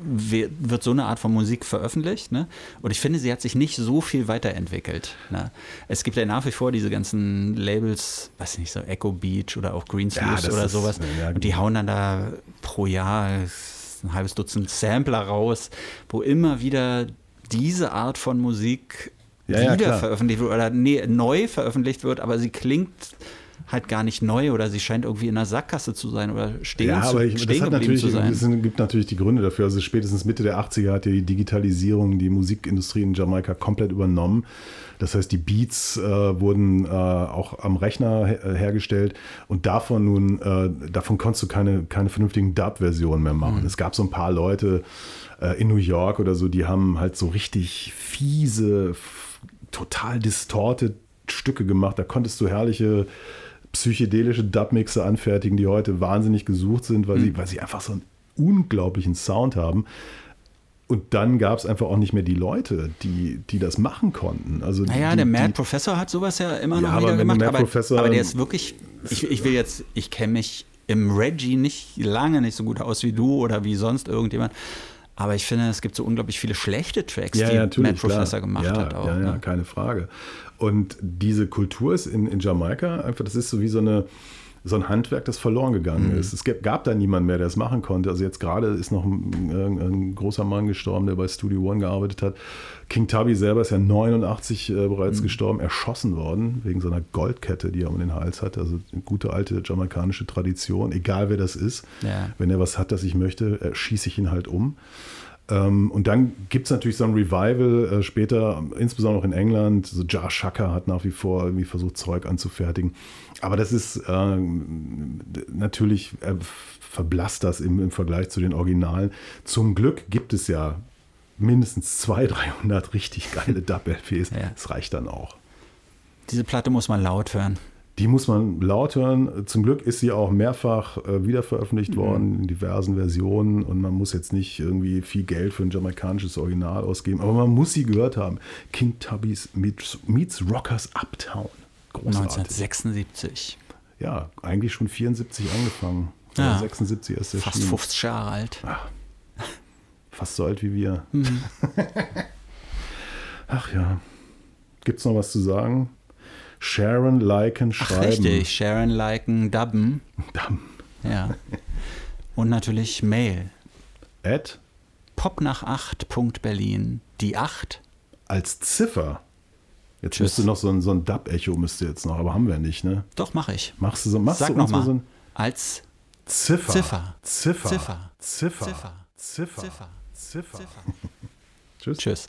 wird so eine Art von Musik veröffentlicht. Ne? Und ich finde, sie hat sich nicht so viel weiterentwickelt. Ne? Es gibt ja nach wie vor diese ganzen Labels, weiß ich nicht, so Echo Beach oder auch Greensleeves das oder ist- sowas. ja, und die hauen dann da pro Jahr ein halbes Dutzend Sampler raus, wo immer wieder diese Art von Musik Ja, ja, wieder veröffentlicht wird oder nee, neu veröffentlicht wird, aber sie klingt halt gar nicht neu oder sie scheint irgendwie in einer Sackgasse zu sein oder stehen, Ja, zu, aber ich, das stehen hat geblieben natürlich, zu sein. es gibt natürlich die Gründe dafür. Also spätestens Mitte der 80er hat ja die Digitalisierung die Musikindustrie in Jamaika komplett übernommen. Das heißt, die Beats äh, wurden äh, auch am Rechner her äh, hergestellt und davon nun, äh, davon konntest du keine, keine vernünftigen Dub-Versionen mehr machen. Es gab so ein paar Leute äh, in New York oder so, die haben halt so richtig fiese, total distorted Stücke gemacht. Da konntest du herrliche psychedelische Dubmixer anfertigen, die heute wahnsinnig gesucht sind, weil, sie, weil sie einfach so einen unglaublichen Sound haben. Und dann gab es einfach auch nicht mehr die Leute, die, die das machen konnten. Also Naja, die, der Mad die, Professor hat sowas ja immer Ja, noch wieder gemacht. Aber, aber der ist wirklich, ich, ich will jetzt, ich kenne mich im Reggie nicht lange nicht so gut aus wie du oder wie sonst irgendjemand. Aber ich finde, es gibt so unglaublich viele schlechte Tracks, ja, die Mad Professor klar. gemacht ja, hat. Auch, ja, ja, ne? keine Frage. Und diese Kultur ist in, in Jamaika einfach, das ist so wie so eine so ein Handwerk, das verloren gegangen Mhm. ist. Es gab, da niemanden mehr, der es machen konnte. Also jetzt gerade ist noch ein, ein, ein großer Mann gestorben, der bei Studio One gearbeitet hat. King Tubby selber ist ja 89 äh, Mhm. bereits gestorben, erschossen worden, wegen seiner Goldkette, die er um den Hals hat. Also eine gute alte jamaikanische Tradition, egal wer das ist. Ja. Wenn er was hat, das ich möchte, äh, schieße ich ihn halt um. Ähm, und dann gibt es natürlich so ein Revival äh, später, insbesondere auch in England. So Jar Shaka hat nach wie vor irgendwie versucht, Zeug anzufertigen. Aber das ist ähm, natürlich, äh, verblasst das im, im Vergleich zu den Originalen. Zum Glück gibt es ja mindestens 200, 300 richtig geile Dub-LPs. Ja. Das reicht dann auch. Diese Platte muss man laut hören. Die muss man laut hören. Zum Glück ist sie auch mehrfach äh, wiederveröffentlicht worden in diversen Versionen und man muss jetzt nicht irgendwie viel Geld für ein jamaikanisches Original ausgeben, aber man muss sie gehört haben. King Tubby's meets, meets Rockers Uptown. Großartig. 1976. Ja, eigentlich schon 74 angefangen. Ja. Oder 76 erst Fast erschienen. 50 Jahre alt. Fast so alt wie wir. Mhm. Ach ja. Gibt's noch was zu sagen? Sharon, liken, Ach, schreiben. richtig. Sharon, liken, dubben. Dann Ja. Und natürlich Mail. Ed Pop nach 8.berlin. Die 8. als Ziffer. Jetzt Tschüss. müsste noch so ein, so ein Dub-Echo müsste jetzt noch, aber haben wir nicht, ne? Doch, mache ich. Machst du so, machst Sag du uns mal so ein Als Ziffer. Ziffer. Ziffer. Ziffer. Ziffer. Ziffer. Ziffer. Ziffer. Ziffer. Ziffer. Tschüss. Tschüss.